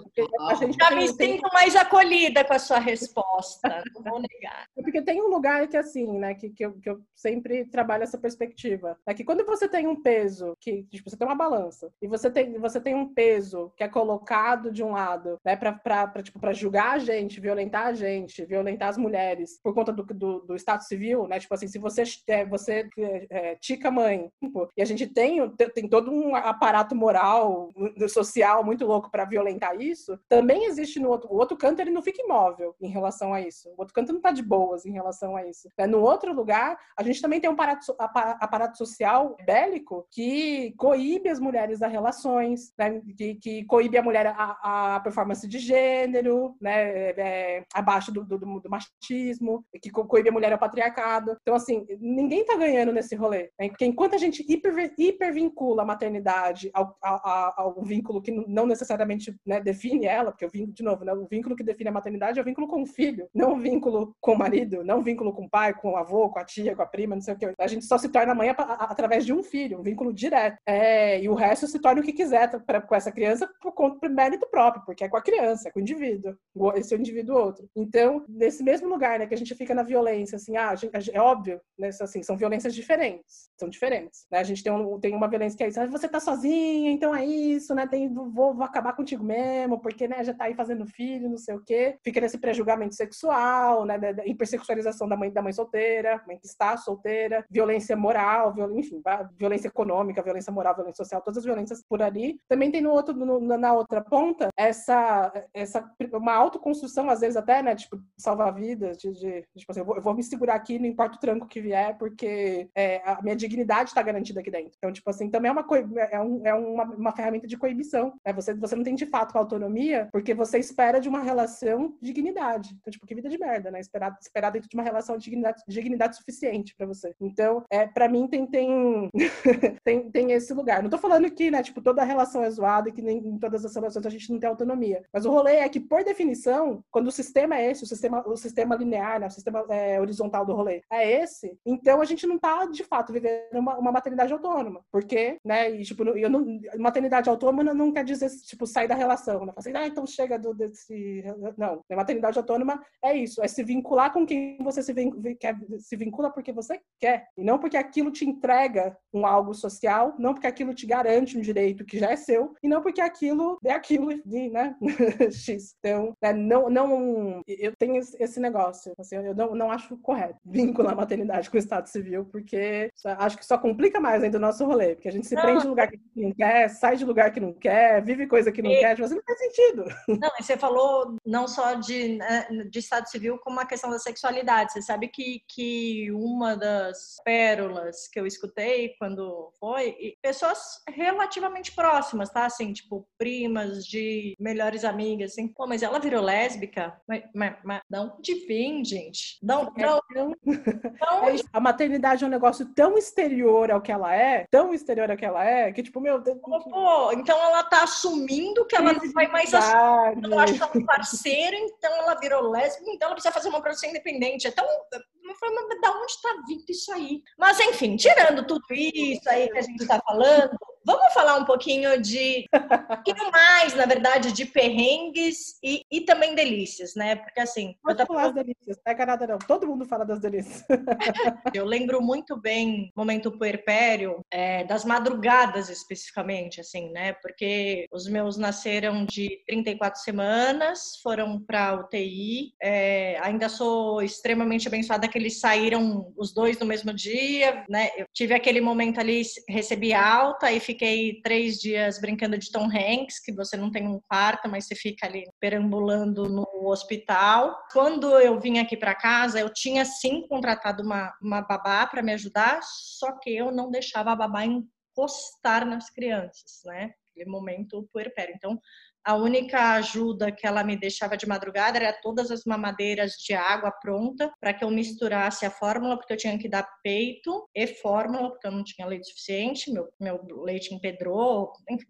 a gente Já me tem... sinto mais acolhida com a sua resposta, não vou negar. É porque tem um lugar que, assim, né, que, que, eu, que eu sempre trabalho essa perspectiva. É que quando você tem um peso, que tipo, você tem uma balança, e você tem, você tem um peso que é colocado de um lado, né, pra, pra, pra, tipo, pra julgar a gente, violentar a gente, violentar as mulheres por conta do, do, do Estado civil, né? Tipo assim, se você é, você é, tica mãe. Tipo, e a gente tem, tem todo um aparato moral, social muito louco para violentar isso. Também existe no outro. O outro canto, ele não fica imóvel em relação a isso. O outro canto não tá de boas em relação a isso. É, no outro lugar, a gente também tem um aparato, aparato social bélico que coíbe as mulheres das relações, né? que, que coíbe a mulher a, a performance de gênero, né? É, é abaixo do, do, do machismo, que coíbe a mulher ao patriarcado. Então, assim, ninguém tá ganhando nesse rolê. Né? Porque enquanto a gente hiper, hipervincula a maternidade ao, ao, ao, vínculo que não necessariamente né, define ela, porque o vínculo, de novo, né, o vínculo que define a maternidade é o vínculo com o filho, não o vínculo com o marido, não o vínculo com o pai, com o avô, com a tia, com a prima, não sei o que. A gente só se torna mãe através de um filho, um vínculo direto. É, e o resto se torna o que quiser pra, com essa criança por conta por mérito próprio, porque é com a criança, é com o indivíduo, esse é o indivíduo outro. Então, nesse mesmo lugar, né, que a gente fica na violência, assim, ah, gente, é óbvio, né, assim, são violências diferentes, são diferentes, né? A gente tem, um, tem uma violência que é isso, ah, você tá sozinha, então é isso, né? Tem, vou, vou acabar contigo mesmo, porque, né, já tá aí fazendo filho, não sei o quê. Fica nesse pré-julgamento sexual, né, da, da hipersexualização da mãe, da mãe solteira, mãe que está solteira, violência moral, viol, enfim, violência econômica, violência moral, violência social, todas as violências por ali. Também tem no outro, no, na outra ponta, essa, essa uma autoconstrução, às vezes até, né, tipo, salvar vidas, de, de, tipo assim, eu vou, eu vou me segurar aqui, não importa o tranco que vier, porque é, a minha dignidade está garantida aqui dentro. Então, tipo assim, também é uma, é um, é uma, uma ferramenta de coibição. Né? Você, você não tem de fato autonomia porque você espera de uma relação de dignidade. Então, tipo, que vida de merda, né? Esperar, esperar dentro de uma relação de dignidade, dignidade suficiente para você. Então, é, para mim, tem, tem, tem, tem esse lugar. Não tô falando que, né, tipo, toda relação é zoada e que nem em todas as relações a gente não tem autonomia. Mas o rolê é que, por definição, quando o sistema é esse, o sistema, o sistema linear, né, o sistema é, horizontal do rolê é esse, então então a gente não tá, de fato, vivendo uma, uma maternidade autônoma. Porque, né, e, tipo, eu não, maternidade autônoma não quer dizer, tipo, sair da relação, né? Assim, ah, então chega do, desse... Não, maternidade autônoma é isso, é se vincular com quem você se, vin, quer, se vincula porque você quer, e não porque aquilo te entrega um algo social, não porque aquilo te garante um direito que já é seu, e não porque aquilo é aquilo, né, X. Então, né, não, não, eu tenho esse negócio, assim, eu não, não acho correto vincular a maternidade com o Estado Civil, porque acho que só complica mais ainda o nosso rolê, porque a gente se não, prende em lugar que não quer, sai de lugar que não quer, vive coisa que não e... quer, tipo assim, não faz sentido. Não, e você falou não só de, né, de Estado Civil, como a questão da sexualidade. Você sabe que, que uma das pérolas que eu escutei quando foi, pessoas relativamente próximas, tá? Assim, tipo, primas de melhores amigas, assim, pô, mas ela virou lésbica? Mas, mas, mas de onde vem, gente? Não, não, não. A maternidade é um negócio tão exterior ao que ela é, tão exterior ao que ela é, que, tipo, meu. Pô, então ela tá assumindo que ela não vai mais assumir. Ela acha um parceiro, então ela virou lésbica, então ela precisa fazer uma produção independente. Então, eu falei, mas da onde está vindo isso aí? Mas, enfim, tirando tudo isso aí que a gente está falando, Vamos falar um pouquinho de um pouquinho mais, na verdade, de perrengues e, e também delícias, né? Porque assim. Pode eu falar as delícias, não é nada, não. Todo mundo fala das delícias. eu lembro muito bem momento puerpério, é, das madrugadas especificamente, assim, né? Porque os meus nasceram de 34 semanas, foram para UTI. É, ainda sou extremamente abençoada que eles saíram os dois no mesmo dia, né? Eu tive aquele momento ali, recebi alta e fiquei três dias brincando de Tom Hanks, que você não tem um quarto, mas você fica ali perambulando no hospital. Quando eu vim aqui para casa, eu tinha sim contratado uma, uma babá para me ajudar, só que eu não deixava a babá encostar nas crianças, né? Aquele momento puerpério. Então, a única ajuda que ela me deixava de madrugada era todas as mamadeiras de água pronta para que eu misturasse a fórmula, porque eu tinha que dar peito e fórmula, porque eu não tinha leite suficiente, meu, meu leite empedrou, enfim,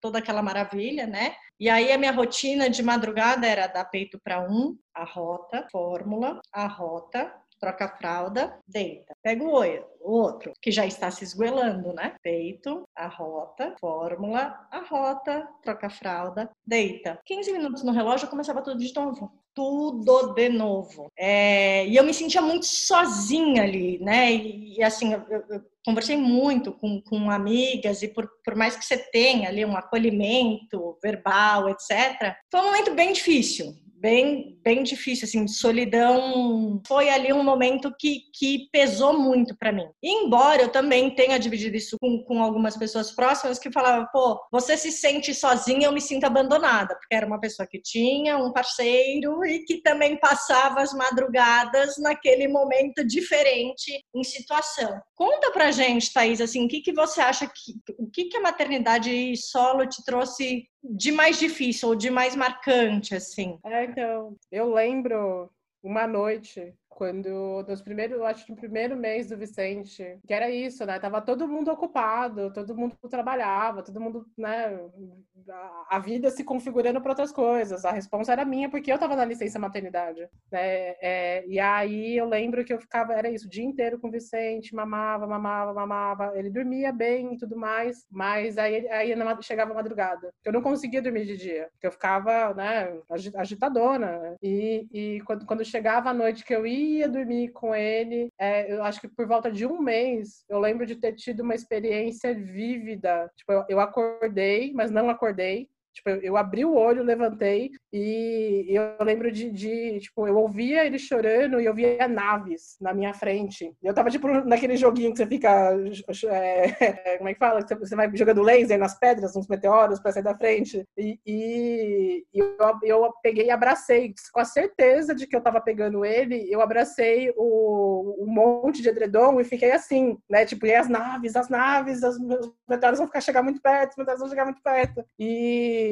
toda aquela maravilha, né? E aí a minha rotina de madrugada era dar peito para um, a rota, fórmula, a rota, troca a fralda, deita. Pega o outro, que já está se esguelando, né? Peito, a rota, fórmula, a rota, troca a fralda, deita. 15 minutos no relógio, eu começava tudo de novo. Tudo de novo. É, e eu me sentia muito sozinha ali, né? E, e assim, eu, eu, conversei muito com, com amigas e por, por mais que você tenha ali um acolhimento verbal, etc., foi um momento bem difícil, bem, bem difícil, assim, solidão. Foi ali um momento que, que pesou muito para mim. Embora eu também tenha dividido isso com, com algumas pessoas próximas que falavam, pô, você se sente sozinha, eu me sinto abandonada, porque era uma pessoa que tinha um parceiro e que também passava as madrugadas naquele momento diferente em situação. Conta pra gente, Thaís, assim, o que, que você acha que o que, que a maternidade solo te trouxe de mais difícil ou de mais marcante, assim? É, então, eu lembro uma noite quando nos primeiros, acho que no primeiro mês do Vicente, que era isso, né? Tava todo mundo ocupado, todo mundo trabalhava, todo mundo, né? A vida se configurando para outras coisas. A resposta era minha porque eu tava na licença maternidade, né? É, e aí eu lembro que eu ficava, era isso, o dia inteiro com o Vicente, mamava, mamava, mamava. Ele dormia bem e tudo mais, mas aí, aí chegava madrugada. Eu não conseguia dormir de dia, eu ficava, né? Agitadona. E, e quando, quando chegava a noite que eu ia ia dormir com ele. É, eu acho que por volta de um mês, eu lembro de ter tido uma experiência vívida. Tipo, eu, eu acordei, mas não acordei. Tipo, eu, abri o olho, levantei e eu lembro de, de, tipo, eu ouvia ele chorando e eu via naves na minha frente. Eu tava, tipo, naquele joguinho que você fica, é, como é que fala? Você vai jogando laser nas pedras, nos meteoros para sair da frente. E, e, eu, eu, peguei e abracei, com a certeza de que eu tava pegando ele, eu abracei o, o monte de edredom e fiquei assim, né? Tipo, e as naves, as naves, os meteoros vão ficar chegar muito perto, os meteoros vão chegar muito perto. E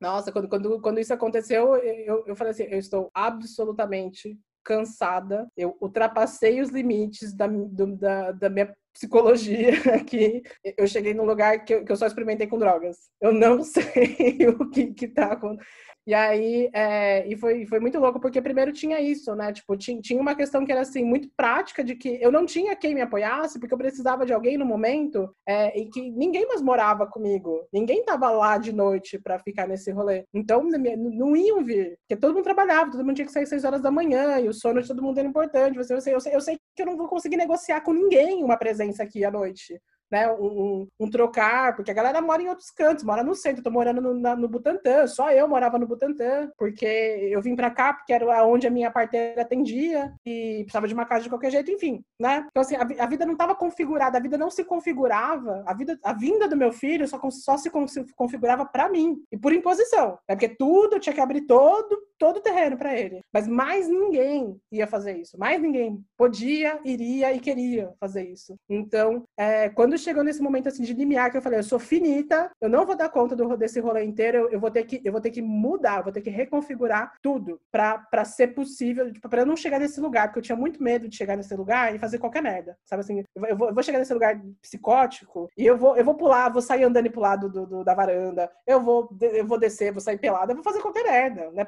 nossa, quando, quando, quando isso aconteceu, eu, eu falei assim: eu estou absolutamente cansada. Eu ultrapassei os limites da, do, da, da minha psicologia que eu cheguei num lugar que eu, que eu só experimentei com drogas. Eu não sei o que que tá acontecendo. E aí, é, e foi, foi muito louco, porque primeiro tinha isso, né? Tipo, tinha, tinha uma questão que era, assim, muito prática, de que eu não tinha quem me apoiasse, porque eu precisava de alguém no momento, é, e que ninguém mais morava comigo. Ninguém tava lá de noite para ficar nesse rolê. Então, não iam vir, porque todo mundo trabalhava, todo mundo tinha que sair seis horas da manhã, e o sono de todo mundo era importante. Sei, eu sei, eu sei que eu não vou conseguir negociar com ninguém uma presença aqui à noite né, um, um, trocar, porque a galera mora em outros cantos, mora no centro, eu tô morando no, na, no Butantã, só eu morava no Butantã, porque eu vim para cá, porque era onde a minha parteira atendia, e precisava de uma casa de qualquer jeito, enfim, né? Então, assim, a, a vida não estava configurada, a vida não se configurava, a, vida, a vinda do meu filho só, só se configurava para mim, e por imposição, né? Porque tudo tinha que abrir todo, todo o terreno para ele. Mas mais ninguém ia fazer isso, mais ninguém podia, iria e queria fazer isso. Então, é, quando chegou nesse momento assim de limiar, que eu falei, eu sou finita, eu não vou dar conta do, desse rolê inteiro, eu, eu, vou ter que eu vou ter que mudar, vou ter que reconfigurar tudo para ser possível, tipo, para eu não chegar nesse lugar, porque eu tinha muito medo de chegar nesse lugar e fazer qualquer merda, sabe assim? Eu vou, eu vou chegar nesse lugar psicótico e eu vou eu vou pular, vou sair andando pro lado do, do, da varanda, eu vou eu vou descer, vou sair pelada, eu vou fazer qualquer merda, né?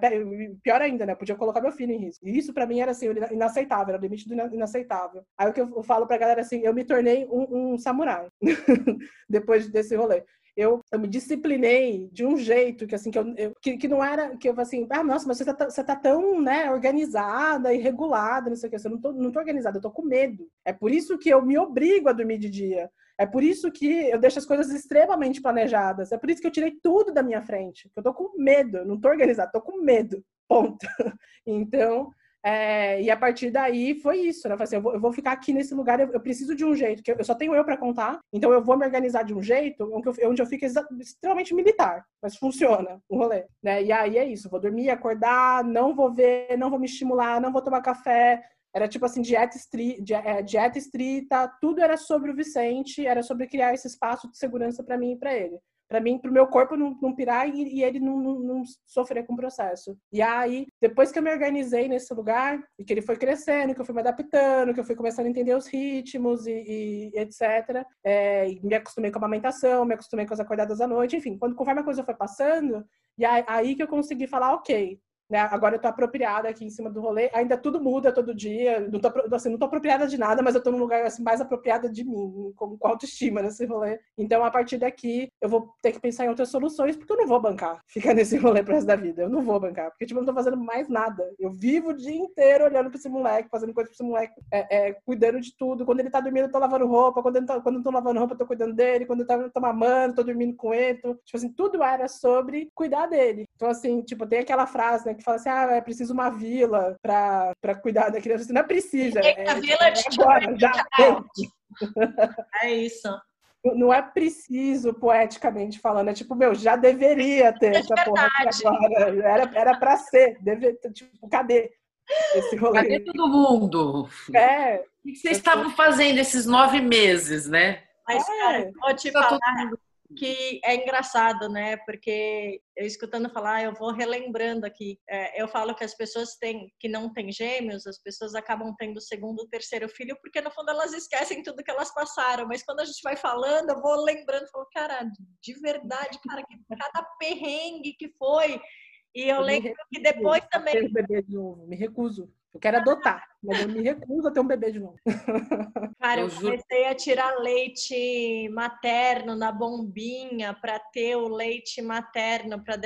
Pior ainda, né? Podia colocar meu filho em risco. E isso para mim era assim, inaceitável, era o limite do inaceitável. Aí o que eu falo pra galera assim, eu me tornei um, um samurai. depois desse rolê. Eu, eu me disciplinei de um jeito que assim que, eu, eu que, que, não era que eu assim, ah, nossa, mas você tá, você tá tão, né, organizada e regulada, não sei o que, eu não tô, não tô organizada, eu tô com medo. É por isso que eu me obrigo a dormir de dia. É por isso que eu deixo as coisas extremamente planejadas. É por isso que eu tirei tudo da minha frente. Eu tô com medo, eu não tô organizada, tô com medo. Ponto. Então, é, e a partir daí foi isso, né? Eu, assim, eu, vou, eu vou ficar aqui nesse lugar, eu, eu, preciso de um jeito, que eu, só tenho eu para contar, então eu vou me organizar de um jeito onde eu, onde eu fico extremamente militar, mas funciona o rolê, né? E aí é isso, vou dormir, acordar, não vou ver, não vou me estimular, não vou tomar café, era tipo assim, dieta, estri, é, dieta estrita, tudo era sobre o Vicente, era sobre criar esse espaço de segurança para mim e para ele para mim, para o meu corpo não, não pirar e, e ele não, não, não, sofrer com o processo. E aí, depois que eu me organizei nesse lugar, e que ele foi crescendo, que eu fui me adaptando, que eu fui começando a entender os ritmos e, e etc., é, e me acostumei com a amamentação, me acostumei com as acordadas à noite, enfim, quando conforme a coisa foi passando, e aí, aí que eu consegui falar, ok, né? Agora eu tô apropriada aqui em cima do rolê. Ainda tudo muda todo dia. Não tô, assim, não tô apropriada de nada, mas eu tô num lugar assim, mais apropriada de mim, com, com autoestima nesse rolê. Então, a partir daqui, eu vou ter que pensar em outras soluções, porque eu não vou bancar ficar nesse rolê pro resto da vida. Eu não vou bancar, porque tipo, eu não tô fazendo mais nada. Eu vivo o dia inteiro olhando pra esse moleque, fazendo coisa pra esse moleque, é, é, cuidando de tudo. Quando ele tá dormindo, eu tô lavando roupa. Quando, ele tá, quando eu tô lavando roupa, eu tô cuidando dele. Quando eu tô, mamando, tô dormindo com ele. Tô, tipo assim, tudo era sobre cuidar dele. Então, assim, tipo, tem aquela frase, né, que fala assim, ah, é preciso uma vila para cuidar da criança. Você não precisa. É, a vila é agora, já. É isso. Não é preciso, poeticamente falando. É tipo, meu, já deveria ter é essa porra aqui agora. Era, era pra ser. Deve, tipo, cadê esse rolê? Cadê todo mundo? É. O que vocês estavam fazendo esses nove meses, né? Mas, cara, vou te tá falar que é engraçado, né? Porque eu escutando falar, eu vou relembrando aqui. É, eu falo que as pessoas têm, que não têm gêmeos, as pessoas acabam tendo segundo, terceiro filho, porque no fundo elas esquecem tudo que elas passaram. Mas quando a gente vai falando, eu vou lembrando, falo, cara, de verdade, cara, que cada perrengue que foi. E eu, eu lembro que depois também. De novo, me recuso. Eu quero adotar, mas eu me recuso a ter um bebê de novo. Cara, eu, eu comecei a tirar leite materno na bombinha para ter o leite materno para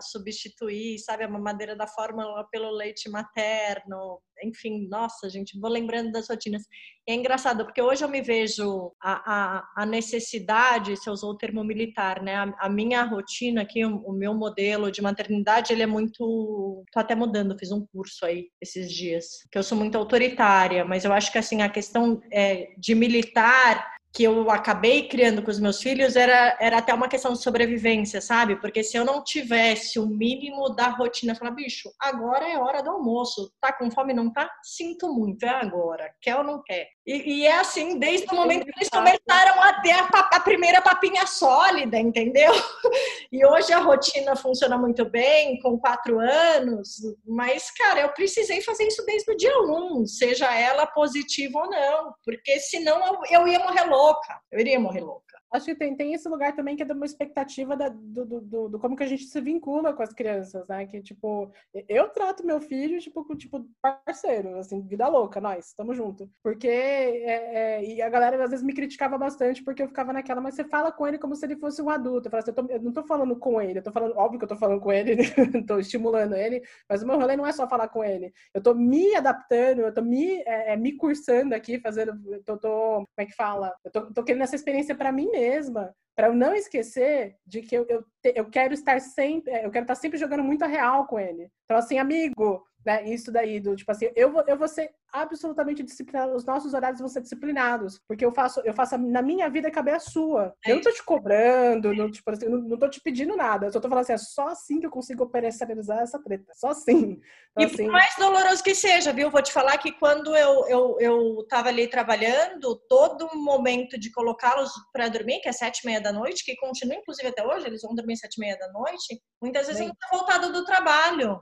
substituir, sabe, a mamadeira da fórmula pelo leite materno. Enfim, nossa, gente, vou lembrando das rotinas. E é engraçado, porque hoje eu me vejo a, a, a necessidade, se eu usou o termo militar, né? A, a minha rotina aqui, o, o, meu modelo de maternidade, ele é muito. Tô até mudando, fiz um curso aí esses dias, que eu sou muito autoritária, mas eu acho que assim, a questão é, de militar que eu acabei criando com os meus filhos era, era até uma questão de sobrevivência, sabe? Porque se eu não tivesse o mínimo da rotina, falar, bicho, agora é hora do almoço, tá com fome, não tá? Sinto muito, é agora, quer ou não quer? E, e, é assim, desde o momento que eles começaram a ter a, a, primeira papinha sólida, entendeu? E hoje a rotina funciona muito bem, com quatro anos, mas, cara, eu precisei fazer isso desde o dia um, seja ela positiva ou não, porque senão eu, eu ia morrer louca, eu iria morrer louca. Acho que tem, tem esse lugar também que é de uma expectativa da, do, do, do, do, como que a gente se vincula com as crianças, né? Que, tipo, eu trato meu filho, tipo, com, tipo, parceiro, assim, vida louca, nós, estamos junto. Porque, é, é, e a galera às vezes me criticava bastante porque eu ficava naquela, mas você fala com ele como se ele fosse um adulto. Eu, assim, eu, tô, eu não tô falando com ele, eu tô falando, óbvio que eu tô falando com ele, tô estimulando ele, mas o meu rolê não é só falar com ele. Eu tô me adaptando, eu tô me, é, é me cursando aqui, fazendo, eu tô, tô, como é que fala? Eu tô, tô querendo essa experiência para mim mesma, para eu não esquecer de que eu, eu, eu quero estar sempre, eu quero estar sempre jogando muito a real com ele. Então, assim, amigo, né? Isso daí, do tipo assim, eu vou, eu vou ser absolutamente disciplinado, os nossos horários vão ser disciplinados, porque eu faço, eu faço na minha vida caber a sua. Eu não tô te cobrando, não, tipo, assim, não, não tô te pedindo nada, eu só tô falando assim, é só assim que eu consigo operacionalizar essa treta, só assim. Então, e assim... por mais doloroso que seja, viu? Vou te falar que quando eu, eu, eu tava ali trabalhando, todo momento de colocá-los para dormir, que é sete e meia da noite, que continua inclusive até hoje, eles vão dormir sete e meia da noite, muitas vezes Bem... eu não tô voltado do trabalho.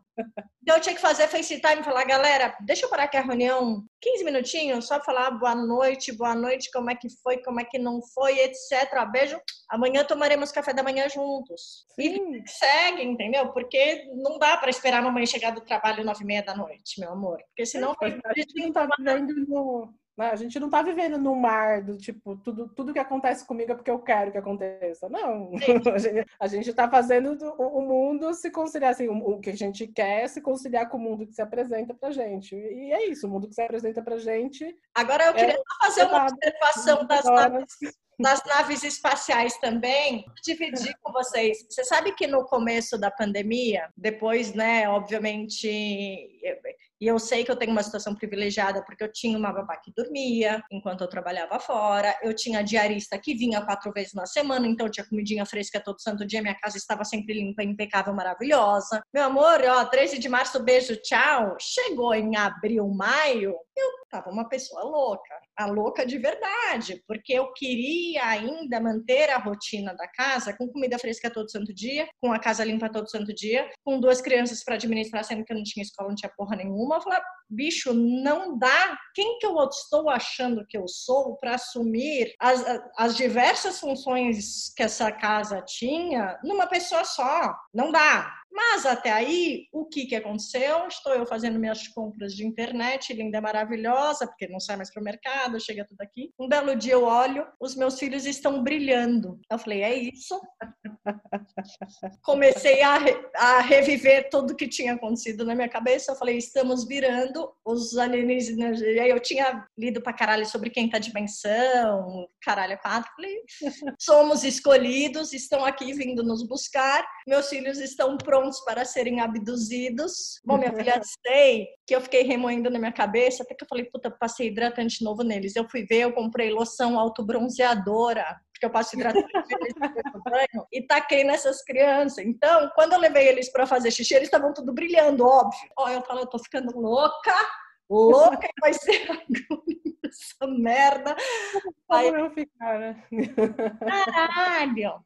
Então eu tinha que fazer FaceTime e falar, galera, deixa eu parar aqui a reunião 15 minutinhos, só falar boa noite, boa noite, como é que foi, como é que não foi, etc. Beijo. Amanhã tomaremos café da manhã juntos. Sim. E segue, entendeu? Porque não dá para esperar a mamãe chegar do trabalho nove e meia da noite, meu amor. Porque senão... É, a gente não tá vivendo no né? A gente não está vivendo no mar do tipo, tudo, tudo que acontece comigo é porque eu quero que aconteça. Não. a gente está fazendo o, mundo se conciliar, assim, o, que a gente quer se conciliar com o mundo que se apresenta pra gente. E é isso, o mundo que se apresenta pra gente. Agora eu queria é, fazer uma observação das naves, das naves espaciais também, dividir com vocês. Você sabe que no começo da pandemia, depois, né, obviamente e eu sei que eu tenho uma situação privilegiada porque eu tinha uma babá que dormia enquanto eu trabalhava fora, eu tinha diarista que vinha quatro vezes na semana, então eu tinha comidinha fresca todo santo dia, minha casa estava sempre limpa, impecável, maravilhosa. Meu amor, ó, 13 de março, beijo, tchau. Chegou em abril, maio, eu tava uma pessoa louca, a louca de verdade, porque eu queria ainda manter a rotina da casa com comida fresca todo santo dia, com a casa limpa todo santo dia, com duas crianças para administrar, sendo que eu não tinha escola, não tinha porra nenhuma. Eu falei, bicho, não dá. Quem que eu estou achando que eu sou para assumir as, as diversas funções que essa casa tinha numa pessoa só? Não dá. Mas até aí, o que, que aconteceu? Estou eu fazendo minhas compras de internet, linda, maravilhosa, porque não sai mais para o mercado, chega tudo aqui. Um belo dia eu olho, os meus filhos estão brilhando. Eu falei, é isso? Comecei a, a reviver tudo que tinha acontecido na minha cabeça. Eu falei, estamos virando os alienígenas. E aí eu tinha lido para caralho sobre quinta dimensão, caralho, quatro. Falei, somos escolhidos, estão aqui vindo nos buscar. Meus filhos estão prontos prontos para serem abduzidos. Bom, minha filha, sei que eu fiquei remoendo na minha cabeça, até que eu falei, puta, passei hidratante novo neles. Eu fui ver, eu comprei loção autobronzeadora, porque eu passo hidratante no banho, e taquei nessas crianças. Então, quando eu levei eles para fazer xixi, eles estavam tudo brilhando, óbvio. Ó, eu falo, eu tô ficando louca, louca, vai ser essa merda. Aí, eu ficar, né? Caralho!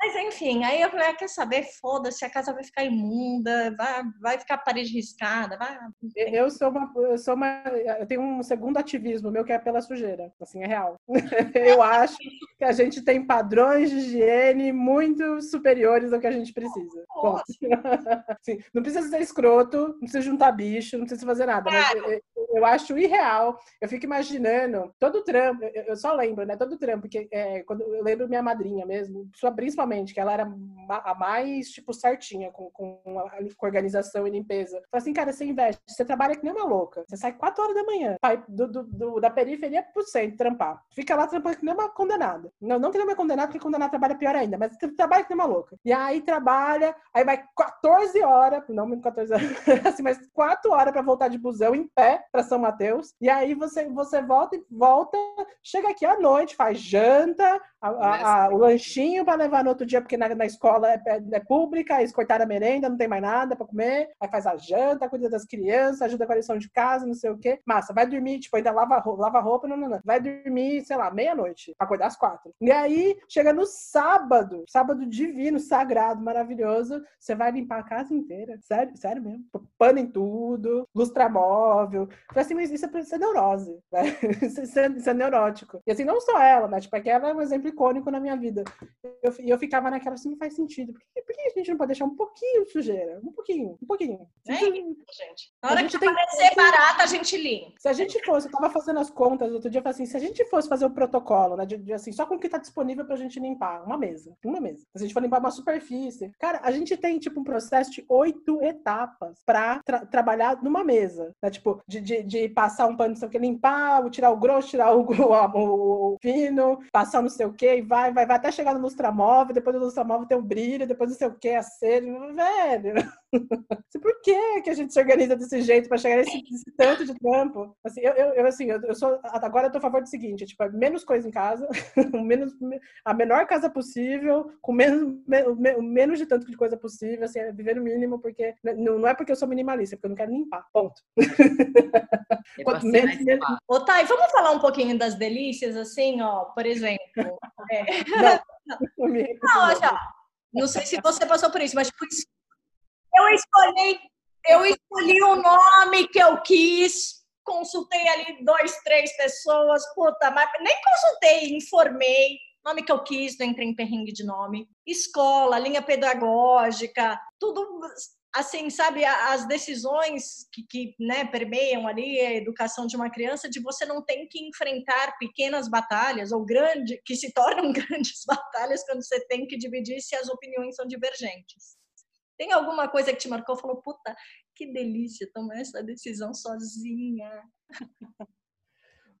Mas enfim, aí eu falei, ah, quer saber? Foda-se, a casa vai ficar imunda, vai, vai ficar parede riscada. Vai... Eu sou uma, eu sou uma, eu tenho um segundo ativismo meu que é pela sujeira, assim, é real. Eu acho que a gente tem padrões de higiene muito superiores ao que a gente precisa. Bom, assim, não precisa ser escroto, não precisa juntar bicho, não precisa fazer nada. Mas eu, eu acho irreal. Eu fico imaginando todo o trampo, eu só lembro, né? Todo o trampo, porque é, quando eu lembro minha madrinha mesmo, principalmente, que ela era a mais, tipo, certinha com, com, a, com organização e limpeza. Falei assim, cara, você investe, você trabalha que nem uma louca. Você sai 4 horas da manhã, vai do, do, do, da periferia pro centro trampar. Fica lá trampando que nem uma condenada. Não, não que nem uma condenada, porque condenada trabalha pior ainda, mas trabalha que nem uma louca. E aí trabalha, aí vai 14 horas, não menos 14 horas, assim, mas 4 horas para voltar de busão em pé para São Mateus. E aí você, você volta e volta, chega aqui à noite, faz janta, a, a, a, o lanchinho vai levar no outro dia porque na, na escola é, é, é pública, eles cortaram a merenda, não tem mais nada para comer, aí faz a janta, cuida das crianças, ajuda com a lição de casa, não sei o quê. Massa, vai dormir, tipo, ainda lava, lava roupa, não, não, não. Vai dormir, sei lá, meia-noite, acordar às quatro. E aí, chega no sábado, sábado divino, sagrado, maravilhoso, você vai limpar a casa inteira. Sério, sério mesmo. Pano em tudo, lustramóvel. Falei assim, mas isso é, isso é neurose, né? Isso é, isso é neurótico. E assim, não só ela, né? Tipo, é que ela é um exemplo icônico na minha vida. E eu, eu ficava naquela assim, não faz sentido. Por que, por que, a gente não pode deixar um pouquinho de sujeira? Um pouquinho, um pouquinho. É isso, gente. Na hora que aparecer barata, a gente limpa. Se a gente fosse, eu tava fazendo as contas outro dia, eu falei assim, se a gente fosse fazer o protocolo, né? De, de, assim, só com o que tá disponível pra gente limpar, uma mesa, uma mesa. Se a gente for limpar uma superfície, cara, a gente tem, tipo, um processo de oito etapas pra tra trabalhar numa mesa, né? Tipo, de, de, de passar um pano, não sei o que, limpar, tirar o grosso, tirar o, o, o fino, passar não sei o que, e vai, vai, vai até chegar no lustramóvel, depois do lustramóvel tem o brilho, depois não sei o que, a cera, velho. Por que, que a gente se organiza desse jeito para chegar nesse, nesse, tanto de trampo? Assim, eu, eu, assim, eu, eu, sou agora eu tô a favor do seguinte, tipo, menos coisa em casa, menos a menor casa possível, com menos, menos de tanto de coisa possível, assim, é viver no mínimo, porque não, não é porque eu sou minimalista, é porque eu não quero limpar. Ponto. Quanto menos, menos... Ô, Thay, vamos falar um pouquinho das delícias, assim, ó, por exemplo. É... Não, não, já. Não sei se você passou por isso, mas por isso eu escolhi, eu escolhi o nome que eu quis, consultei ali dois, três pessoas, puta, mas nem consultei, informei, nome que eu quis, não entrei em perrengue de nome, escola, linha pedagógica, tudo assim, sabe, as decisões que, que né, permeiam ali a educação de uma criança, de você não tem que enfrentar pequenas batalhas ou grandes, que se tornam grandes batalhas quando você tem que dividir se as opiniões são divergentes. Tem alguma coisa que te marcou? Falou, puta, que delícia tomar essa decisão sozinha.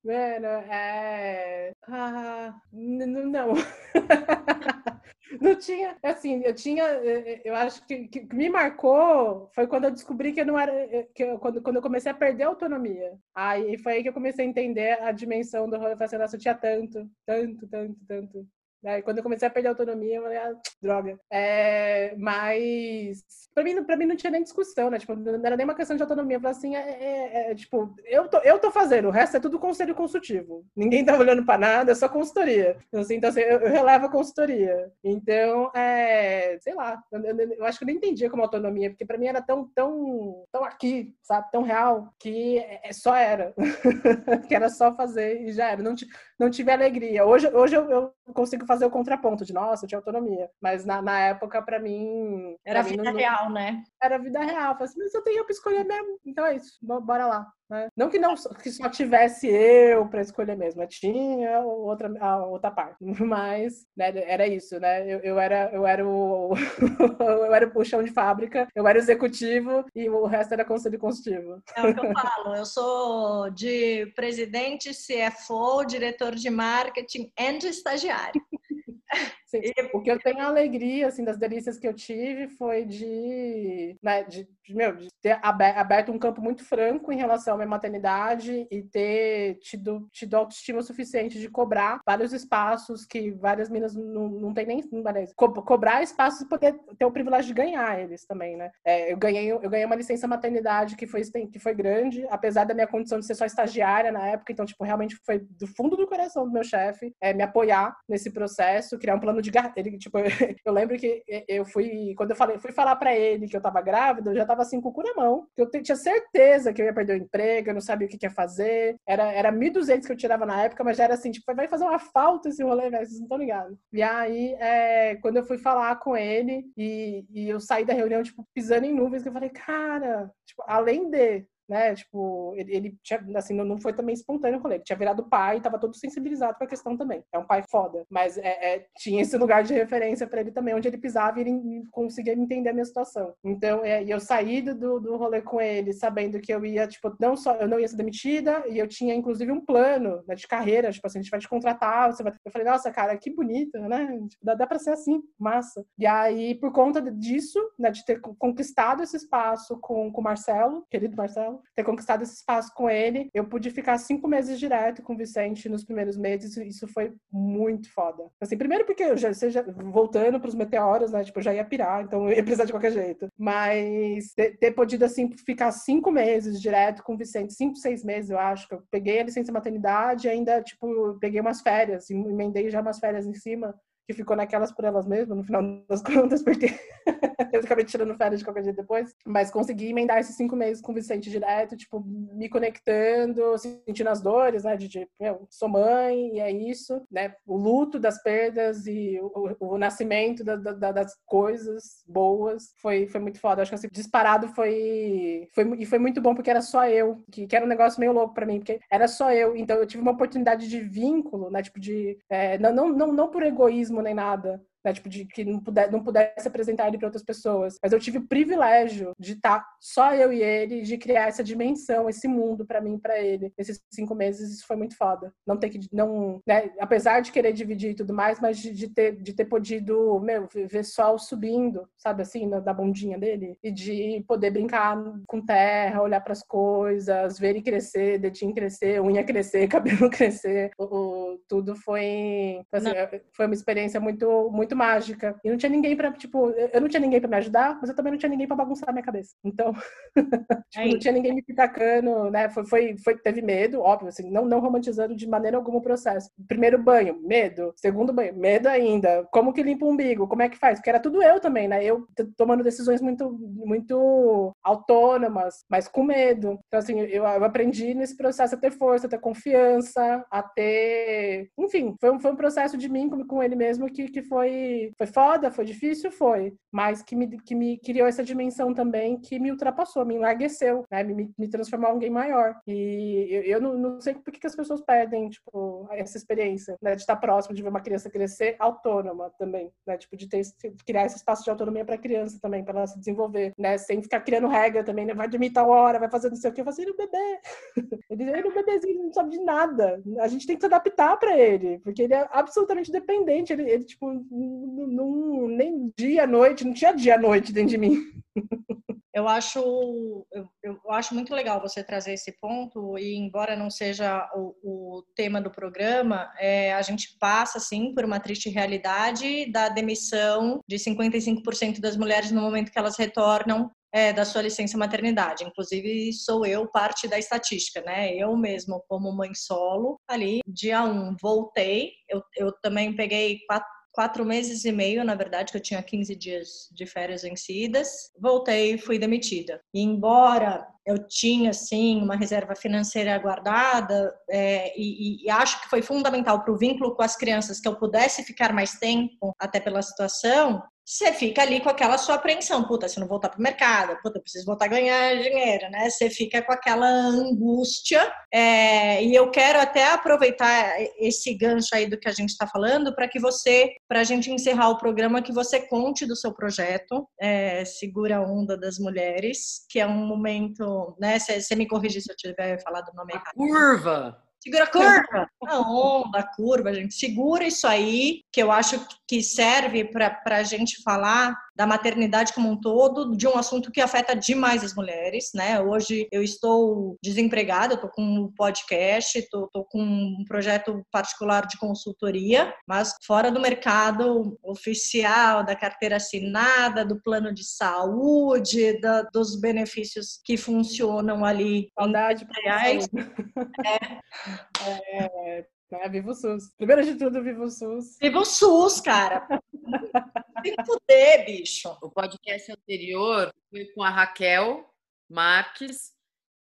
Mano, é. Ah, não. não tinha. Assim, eu tinha. Eu acho que, que me marcou foi quando eu descobri que eu não era. Que eu, quando, quando eu comecei a perder a autonomia. Aí foi aí que eu comecei a entender a dimensão do rolê. Eu falei assim, nossa, eu tinha tanto, tanto, tanto, tanto Aí, quando eu comecei a perder autonomia, eu falei, ah, droga. É, mas pra mim, pra mim não tinha nem discussão, né? Tipo, não era nem uma questão de autonomia. Eu falei assim, é, é, é, tipo, eu tô, eu tô fazendo, o resto é tudo conselho consultivo. Ninguém tá olhando pra nada, é só consultoria. Então, assim, então, assim eu, eu relevo a consultoria. Então, é, sei lá, eu, eu, eu, acho que eu nem entendia como autonomia, porque pra mim era tão, tão, tão aqui, sabe? Tão real, que é, é só era. que era só fazer e já era. Não, não tive alegria. Hoje, hoje eu, eu consigo fazer o contraponto de, nossa, eu tinha autonomia. Mas na, na época, para mim. Era pra vida mim, real, né? Era vida real. Eu falei assim, mas eu tenho pra escolher mesmo. Então é isso, bora lá. Né? Não que não que só tivesse eu para escolher mesmo, tinha outra, a outra parte. Mas né, era isso, né? Eu, eu, era, eu era o eu era o chão de fábrica, eu era o executivo e o resto era conselho consultivo. É o que eu falo, eu sou de presidente, CFO, diretor de marketing e estagiário. Sim, o que eu tenho alegria, assim, das delícias que eu tive foi de, né, de, de, meu, de ter aberto um campo muito franco em relação à minha maternidade e ter tido, tido autoestima suficiente de cobrar vários espaços que várias meninas não, não tem nem, não, co cobrar espaços e poder ter o privilégio de ganhar eles também, né? É, eu ganhei, eu ganhei uma licença maternidade que foi, que foi grande, apesar da minha condição de ser só estagiária na época, então, tipo, realmente foi do fundo do coração do meu chefe é, me apoiar nesse processo, criar um plano de ele tipo eu lembro que eu fui quando eu falei fui falar para ele que eu tava grávida eu já tava assim com o cu na mão eu tinha certeza que eu ia perder o emprego eu não sabia o que, que ia fazer era era 1.200 que eu tirava na época mas já era assim tipo vai fazer uma falta esse rolê velho vocês não estão ligados. E aí é, quando eu fui falar com ele e, e eu saí da reunião tipo pisando em nuvens que eu falei cara tipo além de né? Tipo, ele, ele tinha, assim, não, não foi também espontâneo com ele. Tinha virado pai, tava todo sensibilizado com a questão também. É um pai foda. Mas é, é tinha esse lugar de referência para ele também, onde ele pisava e ele conseguia entender a minha situação. Então, é, eu saí do, do rolê com ele, sabendo que eu ia, tipo, não só, eu não ia ser demitida, e eu tinha, inclusive, um plano né, de carreira, tipo assim, a gente vai te contratar, você vai... Eu falei, nossa, cara, que bonita, né? Tipo, dá, dá pra ser assim, massa. E aí, por conta disso, né, de ter conquistado esse espaço com, com o Marcelo, querido Marcelo, ter conquistado esse espaço com ele. Eu pude ficar cinco meses direto com o Vicente nos primeiros meses, isso foi muito foda. Assim, primeiro porque eu já, seja, voltando para os meteoros, né? Tipo, eu já ia pirar, então eu ia precisar de qualquer jeito. Mas ter, ter podido, assim, ficar cinco meses direto com o Vicente, cinco, seis meses, eu acho, que eu peguei a licença maternidade ainda, tipo, peguei umas férias, emendei já umas férias em cima que ficou naquelas por elas mesmas, no final das contas, porque eu acabei tirando férias de qualquer jeito depois. Mas consegui emendar esses cinco meses com o Vicente direto, tipo, me conectando, sentindo as dores, né? De, de sou mãe e é isso, né? O luto das perdas e o, o nascimento da, da, das coisas boas foi, foi muito foda. Acho que assim, disparado foi, foi. E foi muito bom porque era só eu, que, que era um negócio meio louco para mim, porque era só eu. Então eu tive uma oportunidade de vínculo, né? Tipo, de. É, não, não, não, não por egoísmo nem nada né? Tipo, de que não, puder, não pudesse apresentar ele para outras pessoas. Mas eu tive o privilégio de estar tá só eu e ele, de criar essa dimensão, esse mundo para mim e pra ele. Esses cinco meses, isso foi muito foda. Não ter que, não, né? Apesar de querer dividir e tudo mais, mas de, de ter, de ter podido, meu, ver sol subindo, sabe assim, na, da bundinha dele. E de poder brincar com terra, olhar para as coisas, ver ele crescer, dedinho crescer, unha crescer, cabelo crescer. O, o, tudo foi, assim, foi uma experiência muito, muito muito mágica. E não tinha ninguém para tipo, eu não tinha ninguém para me ajudar, mas eu também não tinha ninguém para bagunçar a minha cabeça. Então, tipo, não tinha ninguém me pitacando, né? Foi, foi, foi, teve medo, óbvio, assim, não, não romantizando de maneira alguma o processo. Primeiro banho, medo. Segundo banho, medo ainda. Como que limpa o umbigo? Como é que faz? Porque era tudo eu também, né? Eu tomando decisões muito, muito autônomas, mas com medo. Então, assim, eu, eu aprendi nesse processo a ter força, a ter confiança, a ter. Enfim, foi um, foi um processo de mim com, com ele mesmo que, que foi foi, foda, foi difícil, foi, mas que me, que me criou essa dimensão também que me ultrapassou, me enlargueceu, né? Me, me transformou em alguém maior. E eu, eu não, não, sei por que, as pessoas perdem, tipo, essa experiência, né? De estar próximo, de ver uma criança crescer autônoma também, né? Tipo, de ter, criar esse espaço de autonomia para a criança também, para ela se desenvolver, né? Sem ficar criando regra também, né? Vai dormir tal hora, vai fazer não sei o que. Eu falei assim, ele é um bebê. Ele, ele é um bebezinho, não sabe de nada. A gente tem que se adaptar para ele, porque ele é absolutamente dependente. Ele, ele tipo, não, nem dia, noite, não tinha dia, noite dentro de mim. Eu acho, eu, eu, acho muito legal você trazer esse ponto, e embora não seja o, o tema do programa, é, a gente passa, sim, por uma triste realidade da demissão de 55% das mulheres no momento que elas retornam é, da sua licença maternidade. Inclusive, sou eu parte da estatística, né? Eu mesmo, como mãe solo, ali, dia 1, um, voltei. Eu, eu também peguei quatro quatro meses e meio, na verdade, que eu tinha 15 dias de férias vencidas. Voltei e fui demitida. E embora eu tinha, sim, uma reserva financeira guardada é, e, e, acho que foi fundamental para o vínculo com as crianças que eu pudesse ficar mais tempo, até pela situação, você fica ali com aquela sua apreensão, puta, se não voltar para o mercado, puta, eu preciso voltar a ganhar dinheiro, né? Você fica com aquela angústia. É, e eu quero até aproveitar esse gancho aí do que a gente está falando para que você, para a gente encerrar o programa, que você conte do seu projeto, é, Segura a Onda das Mulheres, que é um momento, né? Você me corrigir se eu tiver falado o nome errado. Curva! Segura a curva, a onda, a curva, gente. Segura isso aí, que eu acho que serve para a gente falar da maternidade como um todo, de um assunto que afeta demais as mulheres, né? Hoje eu estou desempregada, estou com um podcast, estou com um projeto particular de consultoria, mas fora do mercado oficial, da carteira assinada, do plano de saúde, da, dos benefícios que funcionam ali. Saudade, reais. É, é, é, viva o SUS. Primeiro de tudo, viva o SUS. Viva o SUS, cara. Tem que fuder, bicho. O podcast anterior foi com a Raquel Marques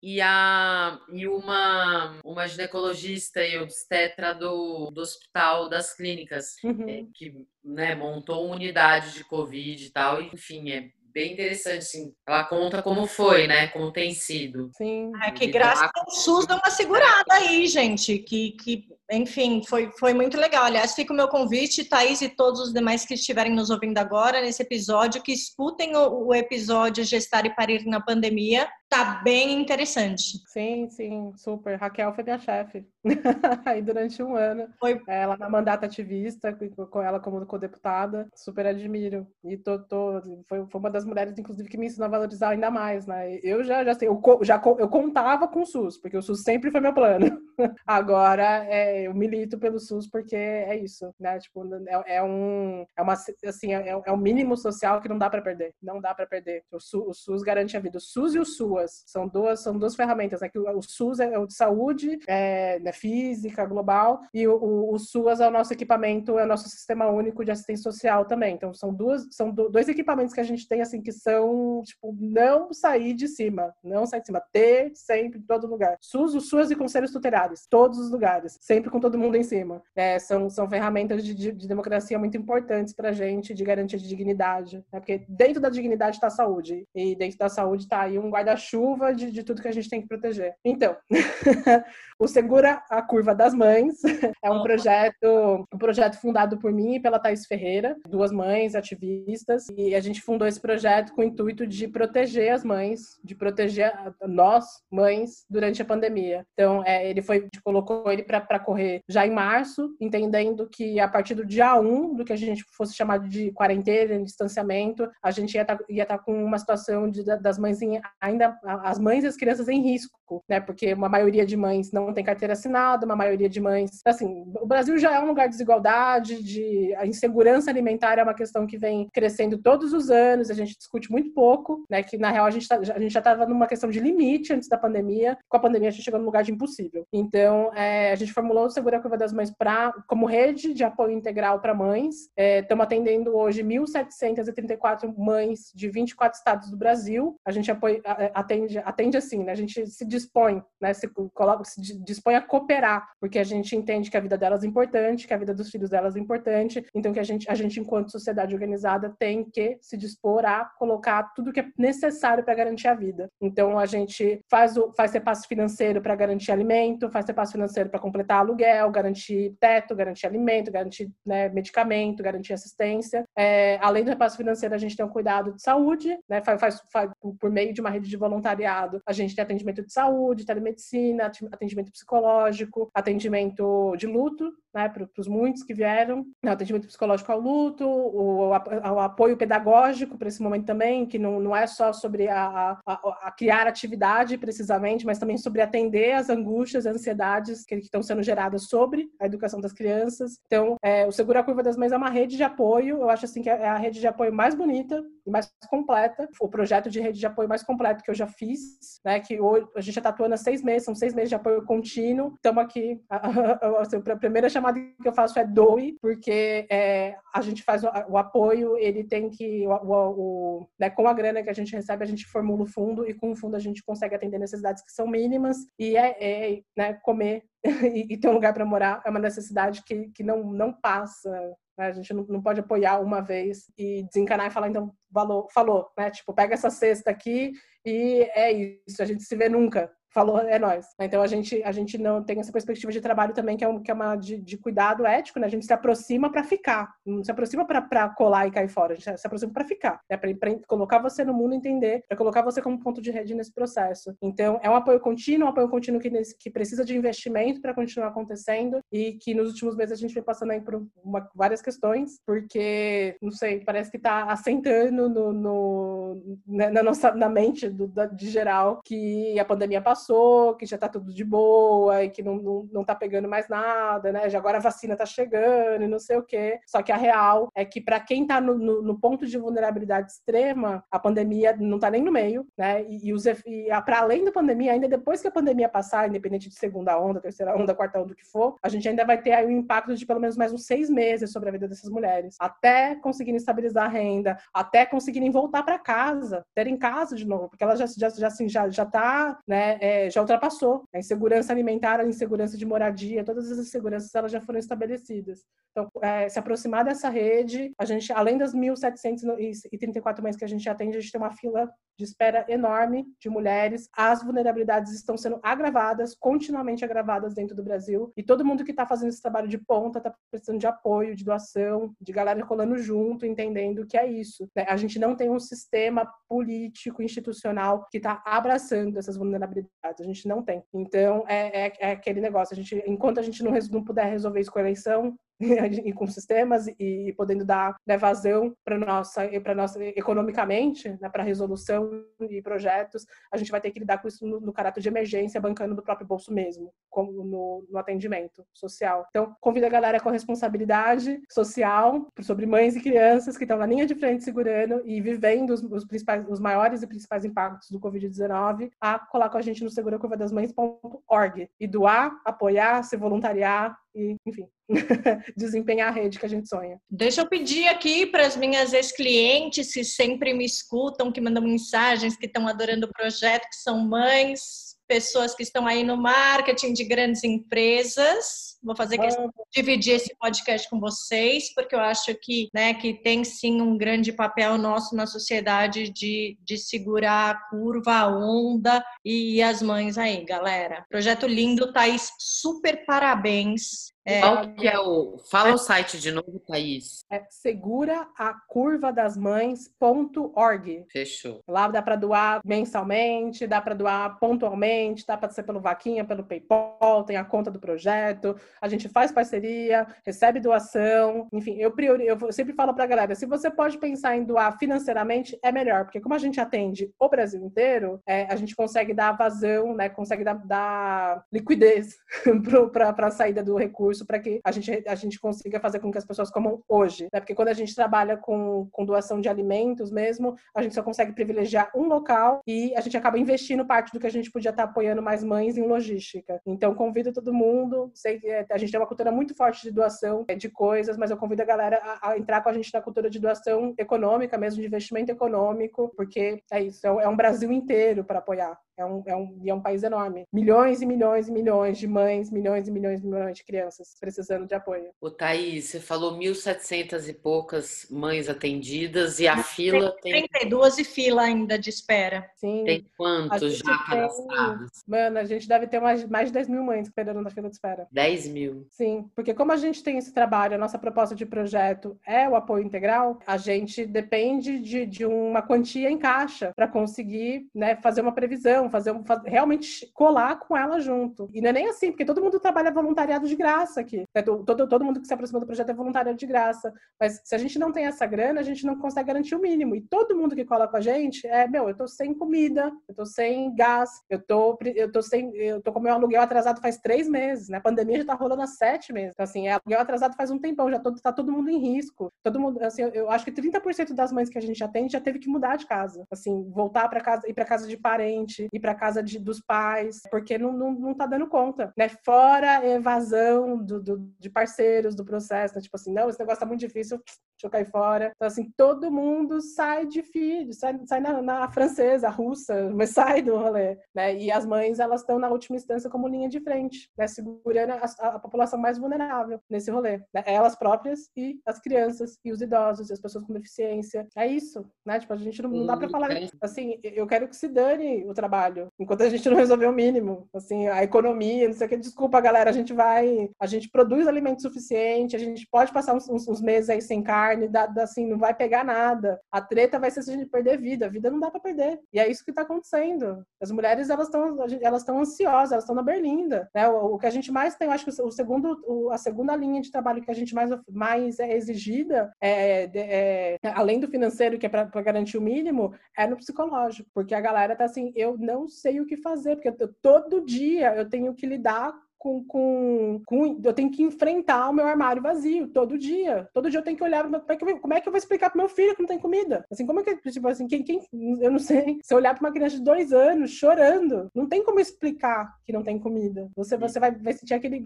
e, a, e uma, uma ginecologista e obstetra do, do Hospital das Clínicas, uhum. é, que né, montou uma unidade de Covid e tal. Enfim, é bem interessante, assim. Ela conta como foi, né? Como tem sido. Sim. É que graças ao SUS dá uma segurada aí, gente. Que, que enfim, foi, foi muito legal. Aliás, fica o meu convite, Thaís e todos os demais que estiverem nos ouvindo agora nesse episódio, que escutem o, o episódio Gestar e Parir na Pandemia, tá bem interessante. Sim, sim, super. Raquel foi minha chefe. Aí durante um ano. Foi. Ela na mandata ativista, com ela como co-deputada. Super admiro. E tô, tô, foi, foi uma das mulheres, inclusive, que me ensinou a valorizar ainda mais, né? Eu já, já sei, eu, já, eu contava com o SUS, porque o SUS sempre foi meu plano. Agora é, eu milito pelo SUS porque é isso, né? Tipo, é, é um. É uma assim, é, é o mínimo social que não dá para perder. Não dá para perder. O SUS, o SUS garante a vida. O SUS e o SUAS. São duas, são duas ferramentas. Né? O, o SUS é o de saúde, é, né, física, global, e o, o, o, SUAS é o nosso equipamento, é o nosso sistema único de assistência social também. Então, são, duas, são do, dois equipamentos que a gente tem, assim, que são, tipo, não sair de cima. Não sair de cima. Ter sempre, em todo lugar. SUS, o SUAS e conselhos tutelares. Todos os lugares. Sempre com todo mundo em cima. É, são, são ferramentas de, de, de democracia muito importantes pra gente, de garantia de dignidade. Né? Porque dentro da dignidade está a saúde. E dentro da saúde está aí um guarda-chuva chuva de, de tudo que a gente tem que proteger. Então, o Segura a Curva das Mães é um projeto, um projeto fundado por mim e pela Thais Ferreira, duas mães ativistas, e a gente fundou esse projeto com o intuito de proteger as mães, de proteger nós, mães, durante a pandemia. Então, é, ele foi, colocou ele para correr já em março, entendendo que a partir do dia 1 do que a gente fosse chamado de quarentena, distanciamento, a gente ia estar tá, tá com uma situação de, das mães ainda as mães e as crianças em risco, né? Porque uma maioria de mães não tem carteira assinada, uma maioria de mães, assim, o Brasil já é um lugar de desigualdade, de a insegurança alimentar é uma questão que vem crescendo todos os anos, a gente discute muito pouco, né? Que na real a gente, tá, a gente já estava numa questão de limite antes da pandemia, com a pandemia a gente chegou num lugar de impossível. Então, é, a gente formulou o Segura a Curva das Mães pra, como rede de apoio integral para mães. Estamos é, atendendo hoje 1.734 mães de 24 estados do Brasil. A gente apoia, atende, atende assim, né? A gente se dispõe, né? Se, coloca, se dispõe a cooperar, porque a gente entende que a vida delas é importante, que a vida dos filhos delas é importante, então que a gente, a gente enquanto sociedade organizada, tem que se dispor a colocar tudo que é necessário para garantir a vida. Então a gente faz o faz repasse financeiro para garantir alimento, faz repasse financeiro para completar aluguel, garantir teto, garantir alimento, garantir né, medicamento, garantir assistência. É, além do repasse financeiro, a gente tem um cuidado de saúde, né? Faz, faz, faz por meio de uma rede de voluntariado, a gente tem atendimento de saúde, telemedicina, atendimento psicológico, atendimento de luto, né, para os muitos que vieram, né, atendimento psicológico ao luto, o, o apoio pedagógico para esse momento também, que não, não é só sobre a, a, a, criar atividade precisamente, mas também sobre atender as angústias, as ansiedades que estão sendo geradas sobre a educação das crianças. Então, é, o Segura a Curva das Mães é uma rede de apoio, eu acho assim que é a rede de apoio mais bonita e mais completa, o projeto de rede de apoio mais completo que eu já fiz, né, que hoje, a gente já está atuando há seis meses, são seis meses de apoio contínuo, estamos aqui, a, a, a, a primeira chamada que eu faço é doe, porque é, a gente faz o, o, apoio, ele tem que, o, o, né, com a grana que a gente recebe, a gente formula o fundo e com o fundo a gente consegue atender necessidades que são mínimas. E é, é né, comer e, e, ter um lugar para morar é uma necessidade que, que não, não passa. Né? A gente não, não pode apoiar uma vez e desencanar e falar, então, valor, falou, né? Tipo, pega essa cesta aqui e é isso, a gente se vê nunca falou, é nós. Então a gente, a gente não tem essa perspectiva de trabalho também, que é, um, que é uma de, de cuidado ético, né? A gente se aproxima para ficar, não se aproxima para colar e cair fora, a gente se aproxima para ficar, né? para colocar você no mundo entender, para colocar você como ponto de rede nesse processo. Então é um apoio contínuo, um apoio contínuo que, que precisa de investimento para continuar acontecendo e que nos últimos meses a gente vem passando aí por uma, várias questões, porque, não sei, parece que está assentando no, no, né, na nossa na mente do, da, de geral que a pandemia passou passou, que já tá tudo de boa e que não, não, não tá pegando mais nada, né? Já agora a vacina tá chegando e não sei o quê. Só que a real é que para quem tá no, no, no, ponto de vulnerabilidade extrema, a pandemia não tá nem no meio, né? E, e, os, e para além da pandemia, ainda depois que a pandemia passar, independente de segunda onda, terceira onda, quarta onda, o que for, a gente ainda vai ter aí um impacto de pelo menos mais uns seis meses sobre a vida dessas mulheres, até conseguirem estabilizar a renda, até conseguirem voltar para casa, terem casa de novo, porque elas já, já, já, assim, já, já tá, né? É, já ultrapassou. A insegurança alimentar, a insegurança de moradia, todas as inseguranças elas já foram estabelecidas. Então, é, se aproximar dessa rede, a gente, além das 1.734 mães que a gente atende, a gente tem uma fila de espera enorme de mulheres. As vulnerabilidades estão sendo agravadas, continuamente agravadas dentro do Brasil. E todo mundo que está fazendo esse trabalho de ponta está precisando de apoio, de doação, de galera colando junto, entendendo que é isso. Né? A gente não tem um sistema político, institucional que está abraçando essas vulnerabilidades. A gente não tem. Então, é, é, é, aquele negócio. A gente, enquanto a gente não, não puder resolver isso com a eleição, e com sistemas e podendo dar né, vazão para nossa para nossa economicamente né, para resolução e projetos a gente vai ter que lidar com isso no, no, caráter de emergência bancando do próprio bolso mesmo como no, no, atendimento social. Então convido a galera com responsabilidade social sobre mães e crianças que estão na linha de frente segurando e vivendo os, os principais os maiores e principais impactos do covid-19 a colar com a gente no seguracurvadasmães.org e doar apoiar se voluntariar e enfim desempenhar a rede que a gente sonha. Deixa eu pedir aqui para as minhas ex-clientes que sempre me escutam, que mandam mensagens, que estão adorando o projeto, que são mães, pessoas que estão aí no marketing de grandes empresas. Vou fazer questão de dividir esse podcast com vocês, porque eu acho que, né, que tem sim um grande papel nosso na sociedade de, de segurar a curva, a onda e as mães aí, galera. Projeto lindo, Thaís, super parabéns. É, Qual que é o. Fala é, o site de novo, Thaís. É seguraaCurvaDasMães.org. Fechou. Lá dá para doar mensalmente, dá para doar pontualmente, dá para ser pelo Vaquinha, pelo PayPal, tem a conta do projeto. A gente faz parceria, recebe doação. Enfim, eu, priori, eu sempre falo para a galera: se você pode pensar em doar financeiramente, é melhor, porque como a gente atende o Brasil inteiro, é, a gente consegue dar vazão, né, consegue dar, dar liquidez para a saída do recurso recurso para que a gente, a gente consiga fazer com que as pessoas comam hoje. Né? Porque quando a gente trabalha com, com doação de alimentos mesmo, a gente só consegue privilegiar um local e a gente acaba investindo parte do que a gente podia estar apoiando mais mães em logística. Então, convido todo mundo. Sei que é, a gente tem uma cultura muito forte de doação é, de coisas, mas eu convido a galera a, a, entrar com a gente na cultura de doação econômica, mesmo de investimento econômico, porque é isso, é um é Brasil inteiro para apoiar. É um, é, um, é um país enorme. Milhões e milhões e milhões de mães, milhões e milhões e milhões de crianças precisando de apoio. O Thaís, você falou 1.700 e poucas mães atendidas e a fila tem... 32 e fila ainda de espera. Sim. Tem quantos já cadastrados? Mano, a gente deve ter mais, mais de 10 mil mães esperando na fila de espera. 10 mil? Sim, porque como a gente tem esse trabalho, a nossa proposta de projeto é o apoio integral, a gente depende de, de uma quantia em caixa para conseguir né, fazer uma previsão, fazer, fazer realmente colar com ela junto. E não é nem assim, porque todo mundo trabalha voluntariado de graça aqui. Né? Todo, todo mundo que se aproxima do projeto é voluntariado de graça. Mas se a gente não tem essa grana, a gente não consegue garantir o mínimo. E todo mundo que cola com a gente é, meu, eu tô sem comida, eu tô sem gás, eu tô, eu tô sem, eu tô com meu aluguel atrasado faz três meses, né? A pandemia já tá rolando há sete meses. Então, assim, é aluguel atrasado faz um tempão, já tô, tá todo mundo em risco. Todo mundo, assim, eu, eu acho que 30% das mães que a gente atende já teve que mudar de casa. Assim, voltar para casa, ir para casa de parente, ir para casa de, dos pais, porque não, não, não tá dando conta, né? Fora evasão do, do, de parceiros do processo, né? Tipo assim, não, esse negócio tá muito difícil, deixa eu cair fora. Então, assim, todo mundo sai de filho, sai, sai na, na francesa, russa, mas sai do rolê, né? E as mães, elas estão na última instância como linha de frente, né? Segurando a, a população mais vulnerável nesse rolê, né? Elas próprias e as crianças e os idosos e as pessoas com deficiência. É isso, né? Tipo, a gente não, não dá pra falar, assim, eu quero que se dane o trabalho, trabalho, enquanto a gente não resolver o mínimo, assim, a economia, não sei o que, desculpa, galera, a gente vai, a gente produz alimento suficiente, a gente pode passar uns, uns, meses aí sem carne, dá, assim, não vai pegar nada. A treta vai ser se a gente perder vida, a vida não dá para perder. E é isso que está acontecendo. As mulheres, elas estão elas estão ansiosas, elas estão na berlinda, né? O, o, que a gente mais tem, eu acho que o segundo, o, a segunda linha de trabalho que a gente mais, mais é exigida, é, é além do financeiro, que é para garantir o mínimo, é no psicológico, porque a galera tá assim, eu não sei o que fazer, porque eu, todo dia eu tenho que lidar com, com, com, eu tenho que enfrentar o meu armário vazio todo dia. Todo dia eu tenho que olhar como é que eu, como é que eu vou explicar pro meu filho que não tem comida. Assim, como é que tipo assim, quem, quem eu não sei. Se eu olhar para uma criança de dois anos chorando, não tem como explicar que não tem comida. Você você vai, vai sentir aquele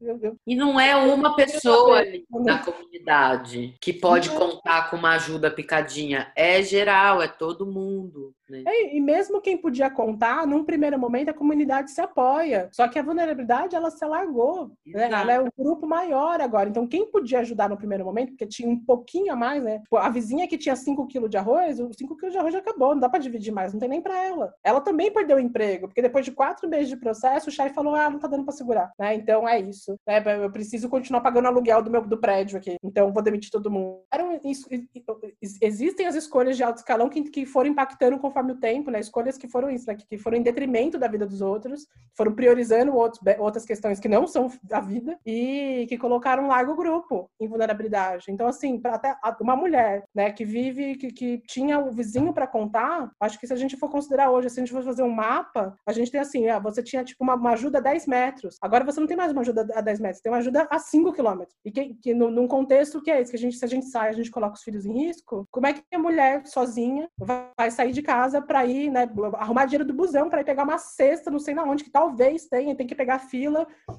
eu, eu, e não é uma pessoa ali na comunidade que pode contar com uma ajuda picadinha. É geral, é todo mundo. Né? É, e mesmo quem podia contar, num primeiro momento a comunidade se apoia. Só que a vulnerabilidade ela se alargou. Né? Ela é um grupo maior agora. Então, quem podia ajudar no primeiro momento, porque tinha um pouquinho a mais, né? A vizinha que tinha 5 quilos de arroz, os 5 quilos de arroz já acabou, não dá para dividir mais, não tem nem para ela. Ela também perdeu o emprego, porque depois de quatro meses de processo, o chefe falou: ah, não tá dando para segurar. Né? Então é isso. Né? Eu preciso continuar pagando aluguel do meu do prédio aqui. Então vou demitir todo mundo. Existem as escolhas de alto escalão que, que foram impactando conforme o tempo, né? Escolhas que foram isso, né? Que, que foram em detrimento da vida dos outros, foram priorizando outros, outras questões que não são da vida e que colocaram um largo grupo em vulnerabilidade. Então, assim, para até uma mulher, né, que vive, que, que tinha o vizinho para contar, acho que se a gente for considerar hoje, se a gente for fazer um mapa, a gente tem assim, ah, você tinha tipo uma, uma ajuda a 10 metros. Agora você não tem mais uma ajuda a 10 metros, tem uma ajuda a 5 quilômetros. E que, que no, num contexto que é esse, que a gente, se a gente sai, a gente coloca os filhos em risco, como é que a mulher sozinha vai sair de casa para ir, né, arrumar dinheiro do busão para ir pegar uma cesta, não sei na onde, que talvez tenha, tem que pegar fila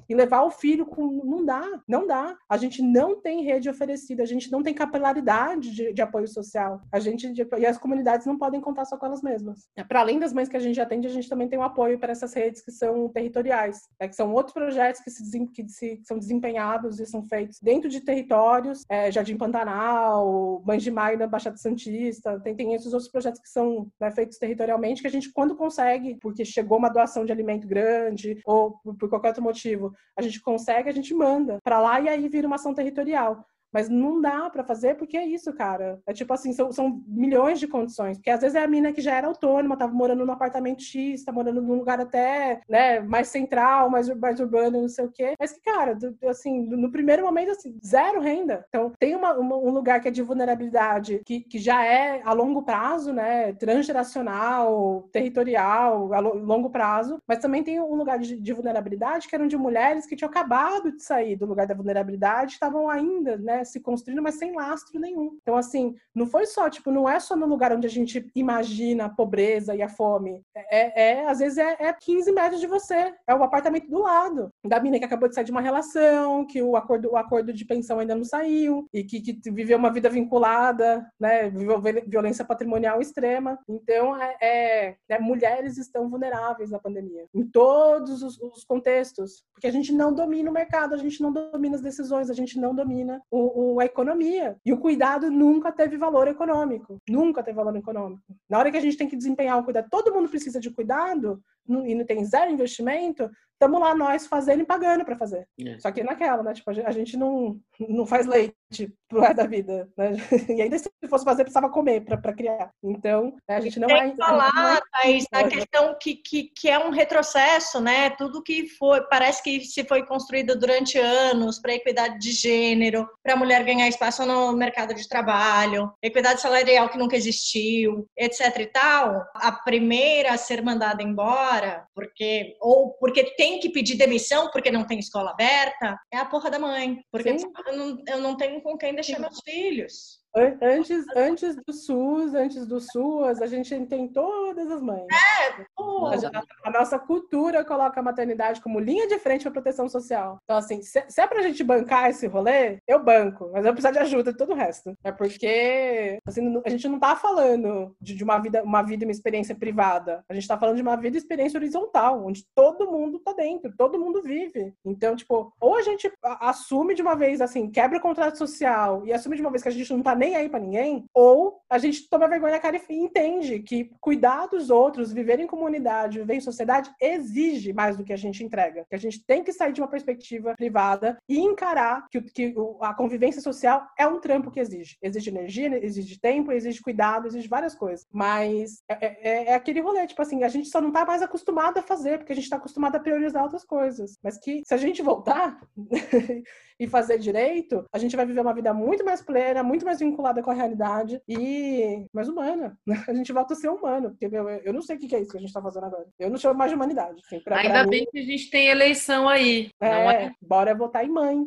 e levar o filho com. Não dá, não dá. A gente não tem rede oferecida, a gente não tem capilaridade de, de apoio social. A gente e as comunidades não podem contar só com elas mesmas. Para além das mães que a gente atende, a gente também tem um apoio para essas redes que são territoriais, né, que são outros projetos que, se, que, se, que são desempenhados e são feitos dentro de territórios, é, Jardim Pantanal, Mães de Maio na Baixada Santista, tem, tem esses outros projetos que são né, feitos territorialmente que a gente, quando consegue, porque chegou uma doação de alimento grande ou por qualquer outro motivo, a gente consegue, a gente manda para lá e aí vira uma ação territorial. Mas não dá para fazer porque é isso, cara. É tipo assim, são, são, milhões de condições. Porque às vezes é a mina que já era autônoma, tava morando num apartamento X, tá morando num lugar até, né, mais central, mais, mais urbano, não sei o quê. Mas que, cara, do, assim, no primeiro momento, assim, zero renda. Então, tem uma, uma, um lugar que é de vulnerabilidade, que, que já é a longo prazo, né, transgeracional, territorial, a longo prazo. Mas também tem um lugar de, de vulnerabilidade que eram de mulheres que tinham acabado de sair do lugar da vulnerabilidade, estavam ainda, né, se construindo, mas sem lastro nenhum. Então, assim, não foi só, tipo, não é só no lugar onde a gente imagina a pobreza e a fome. É, é às vezes, é, é 15 metros de você. É o apartamento do lado. Da mina que acabou de sair de uma relação, que o acordo, o acordo de pensão ainda não saiu, e que, que viveu uma vida vinculada, né? Viveu violência patrimonial extrema. Então, é, é, é mulheres estão vulneráveis na pandemia. Em todos os, os contextos. Porque a gente não domina o mercado, a gente não domina as decisões, a gente não domina o, o, a economia. E o cuidado nunca teve valor econômico. Nunca teve valor econômico. Na hora que a gente tem que desempenhar o cuidado, todo mundo precisa de cuidado e não tem zero investimento, estamos lá nós fazendo e pagando para fazer. É. Só que naquela, né? Tipo, a gente não, não faz leite pro resto da vida, né? E ainda se fosse fazer, precisava comer para criar. Então, a gente não Tem é... que falar, Thaís, a questão que, que, que é um retrocesso, né? Tudo que foi, parece que se foi construído durante anos para equidade de gênero, para a mulher ganhar espaço no mercado de trabalho, equidade salarial que nunca existiu, etc e tal, a primeira a ser mandada embora, porque ou porque tem que pedir demissão porque não tem escola aberta, é a porra da mãe. Porque eu não, eu não tenho com quem deixar meus filhos. Antes, antes do SUS, antes do SUAS, a gente tem todas as mães. É, a, a, nossa cultura coloca a maternidade como linha de frente para proteção social. Então, assim, se, se é pra gente bancar esse rolê, eu banco, mas eu preciso de ajuda de todo o resto. É porque assim, a gente não tá falando de, de uma vida, uma vida e uma experiência privada. A gente tá falando de uma vida e experiência horizontal, onde todo mundo tá dentro, todo mundo vive. Então, tipo, ou a gente assume de uma vez, assim, quebra o contrato social e assume de uma vez que a gente não tá nem aí para ninguém, ou a gente toma vergonha na cara e entende que cuidar dos outros, viver em comunidade, viver em sociedade, exige mais do que a gente entrega. Que a gente tem que sair de uma perspectiva privada e encarar que, que a convivência social é um trampo que exige. Exige energia, exige tempo, exige cuidado, exige várias coisas. Mas é, é, é aquele rolê, tipo assim, a gente só não tá mais acostumado a fazer, porque a gente tá acostumado a priorizar outras coisas. Mas que se a gente voltar e fazer direito, a gente vai viver uma vida muito mais plena, muito mais vinculada com a realidade e mais humana. A gente volta a ser humano, porque meu, eu não sei o que é isso que a gente está fazendo agora. Eu não chamo mais de humanidade. Assim, pra, Ainda pra bem mim... que a gente tem eleição aí. É, é, bora votar em mãe.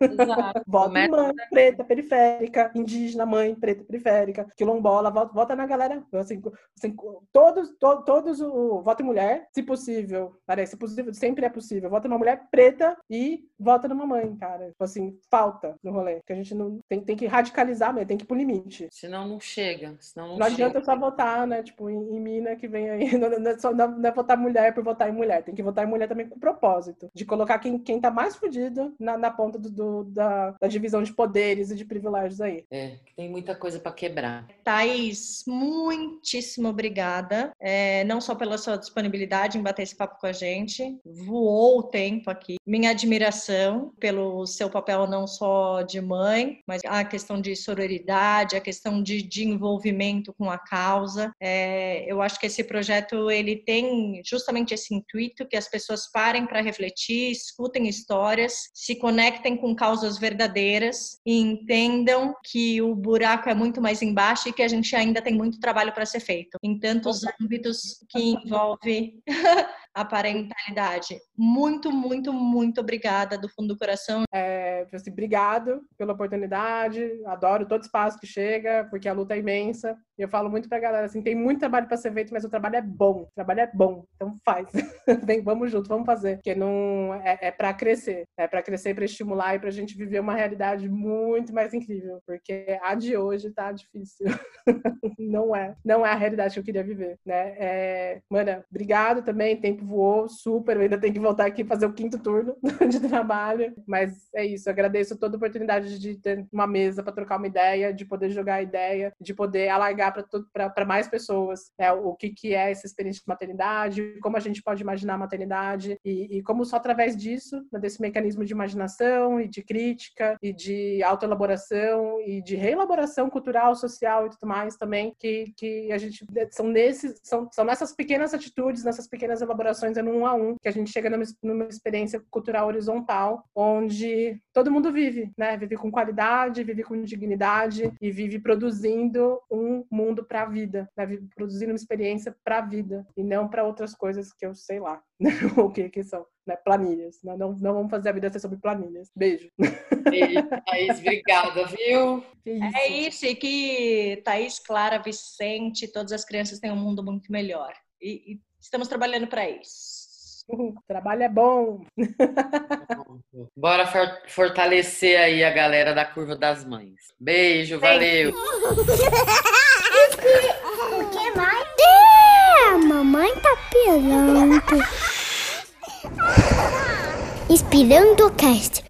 Exato. Vota em mãe preta periférica, indígena, mãe preta periférica, quilombola, vota, vota na galera. Assim, assim, todos, to, todos o voto em mulher, se possível, parece possível, sempre é possível. Vota numa mulher preta e vota numa mãe, cara. Tipo assim, falta no rolê. Que a gente não tem, tem que radicalizar mesmo, tem que ir pro limite. Senão não chega. Senão não, não adianta só votar, né? Tipo, em, em mina que vem aí. Não, não, é só, não, não é votar mulher por votar em mulher. Tem que votar em mulher também com propósito. De colocar quem, quem tá mais fudido na, na ponta do, do da, da, divisão de poderes e de privilégios aí. É, tem muita coisa para quebrar. Thaís, muitíssimo obrigada. É, não só pela sua disponibilidade em bater esse papo com a gente. Voou o tempo aqui. Minha admiração pelo seu papel não só de mãe, mas a questão de sororidade, a questão de, de envolvimento com a causa. É, eu acho que esse projeto ele tem justamente esse intuito que as pessoas parem para refletir, escutem histórias, se conectem com causas verdadeiras e entendam que o buraco é muito mais embaixo e que a gente ainda tem muito trabalho para ser feito. Em tantos âmbitos que envolve a parentalidade. Muito, muito, muito obrigada do fundo do coração. É, assim, obrigado pela oportunidade, adoro todo espaço que chega, porque a luta é imensa. E eu falo muito pra galera assim, tem muito trabalho para ser feito, mas o trabalho é bom, o trabalho é bom, então faz. Vem, vamos junto, vamos fazer, porque não é, é para crescer, é para crescer, para estimular e pra gente viver uma realidade muito mais incrível, porque a de hoje tá difícil. não é, não é a realidade que eu queria viver, né? É, mana, obrigado também, tempo voou super. Eu ainda tenho que voltar aqui fazer o quinto turno de trabalho. Mas é isso. Agradeço toda a oportunidade de ter uma mesa para trocar uma ideia, de poder jogar a ideia, de poder alargar para mais pessoas né, o que, que é essa experiência de maternidade, como a gente pode imaginar a maternidade e, e como só através disso, né, desse mecanismo de imaginação e de crítica e de autoelaboração e de reelaboração cultural, social e tudo mais também, que, que a gente são nesses são, são nessas pequenas atitudes, nessas pequenas elaborações colaborações é no um a um, que a gente chega numa, numa experiência cultural horizontal, onde todo mundo vive, né? Vive com qualidade, vive com dignidade e vive produzindo um mundo para a vida, né? Vive produzindo uma experiência para a vida e não para outras coisas que eu sei lá o que que são, né? Planilhas. Né? Não, não vamos fazer a vida ser sobre planilhas. Beijo. Beijo, Thaís. Obrigada, viu? Isso. É isso, e que Thaís, Clara, Vicente, todas as crianças têm um mundo muito melhor. E, e Estamos trabalhando para isso. Trabalho é bom. Bora fortalecer aí a galera da Curva das Mães. Beijo, valeu. o que mais? É, a mamãe tá pirando. Inspirando o cast.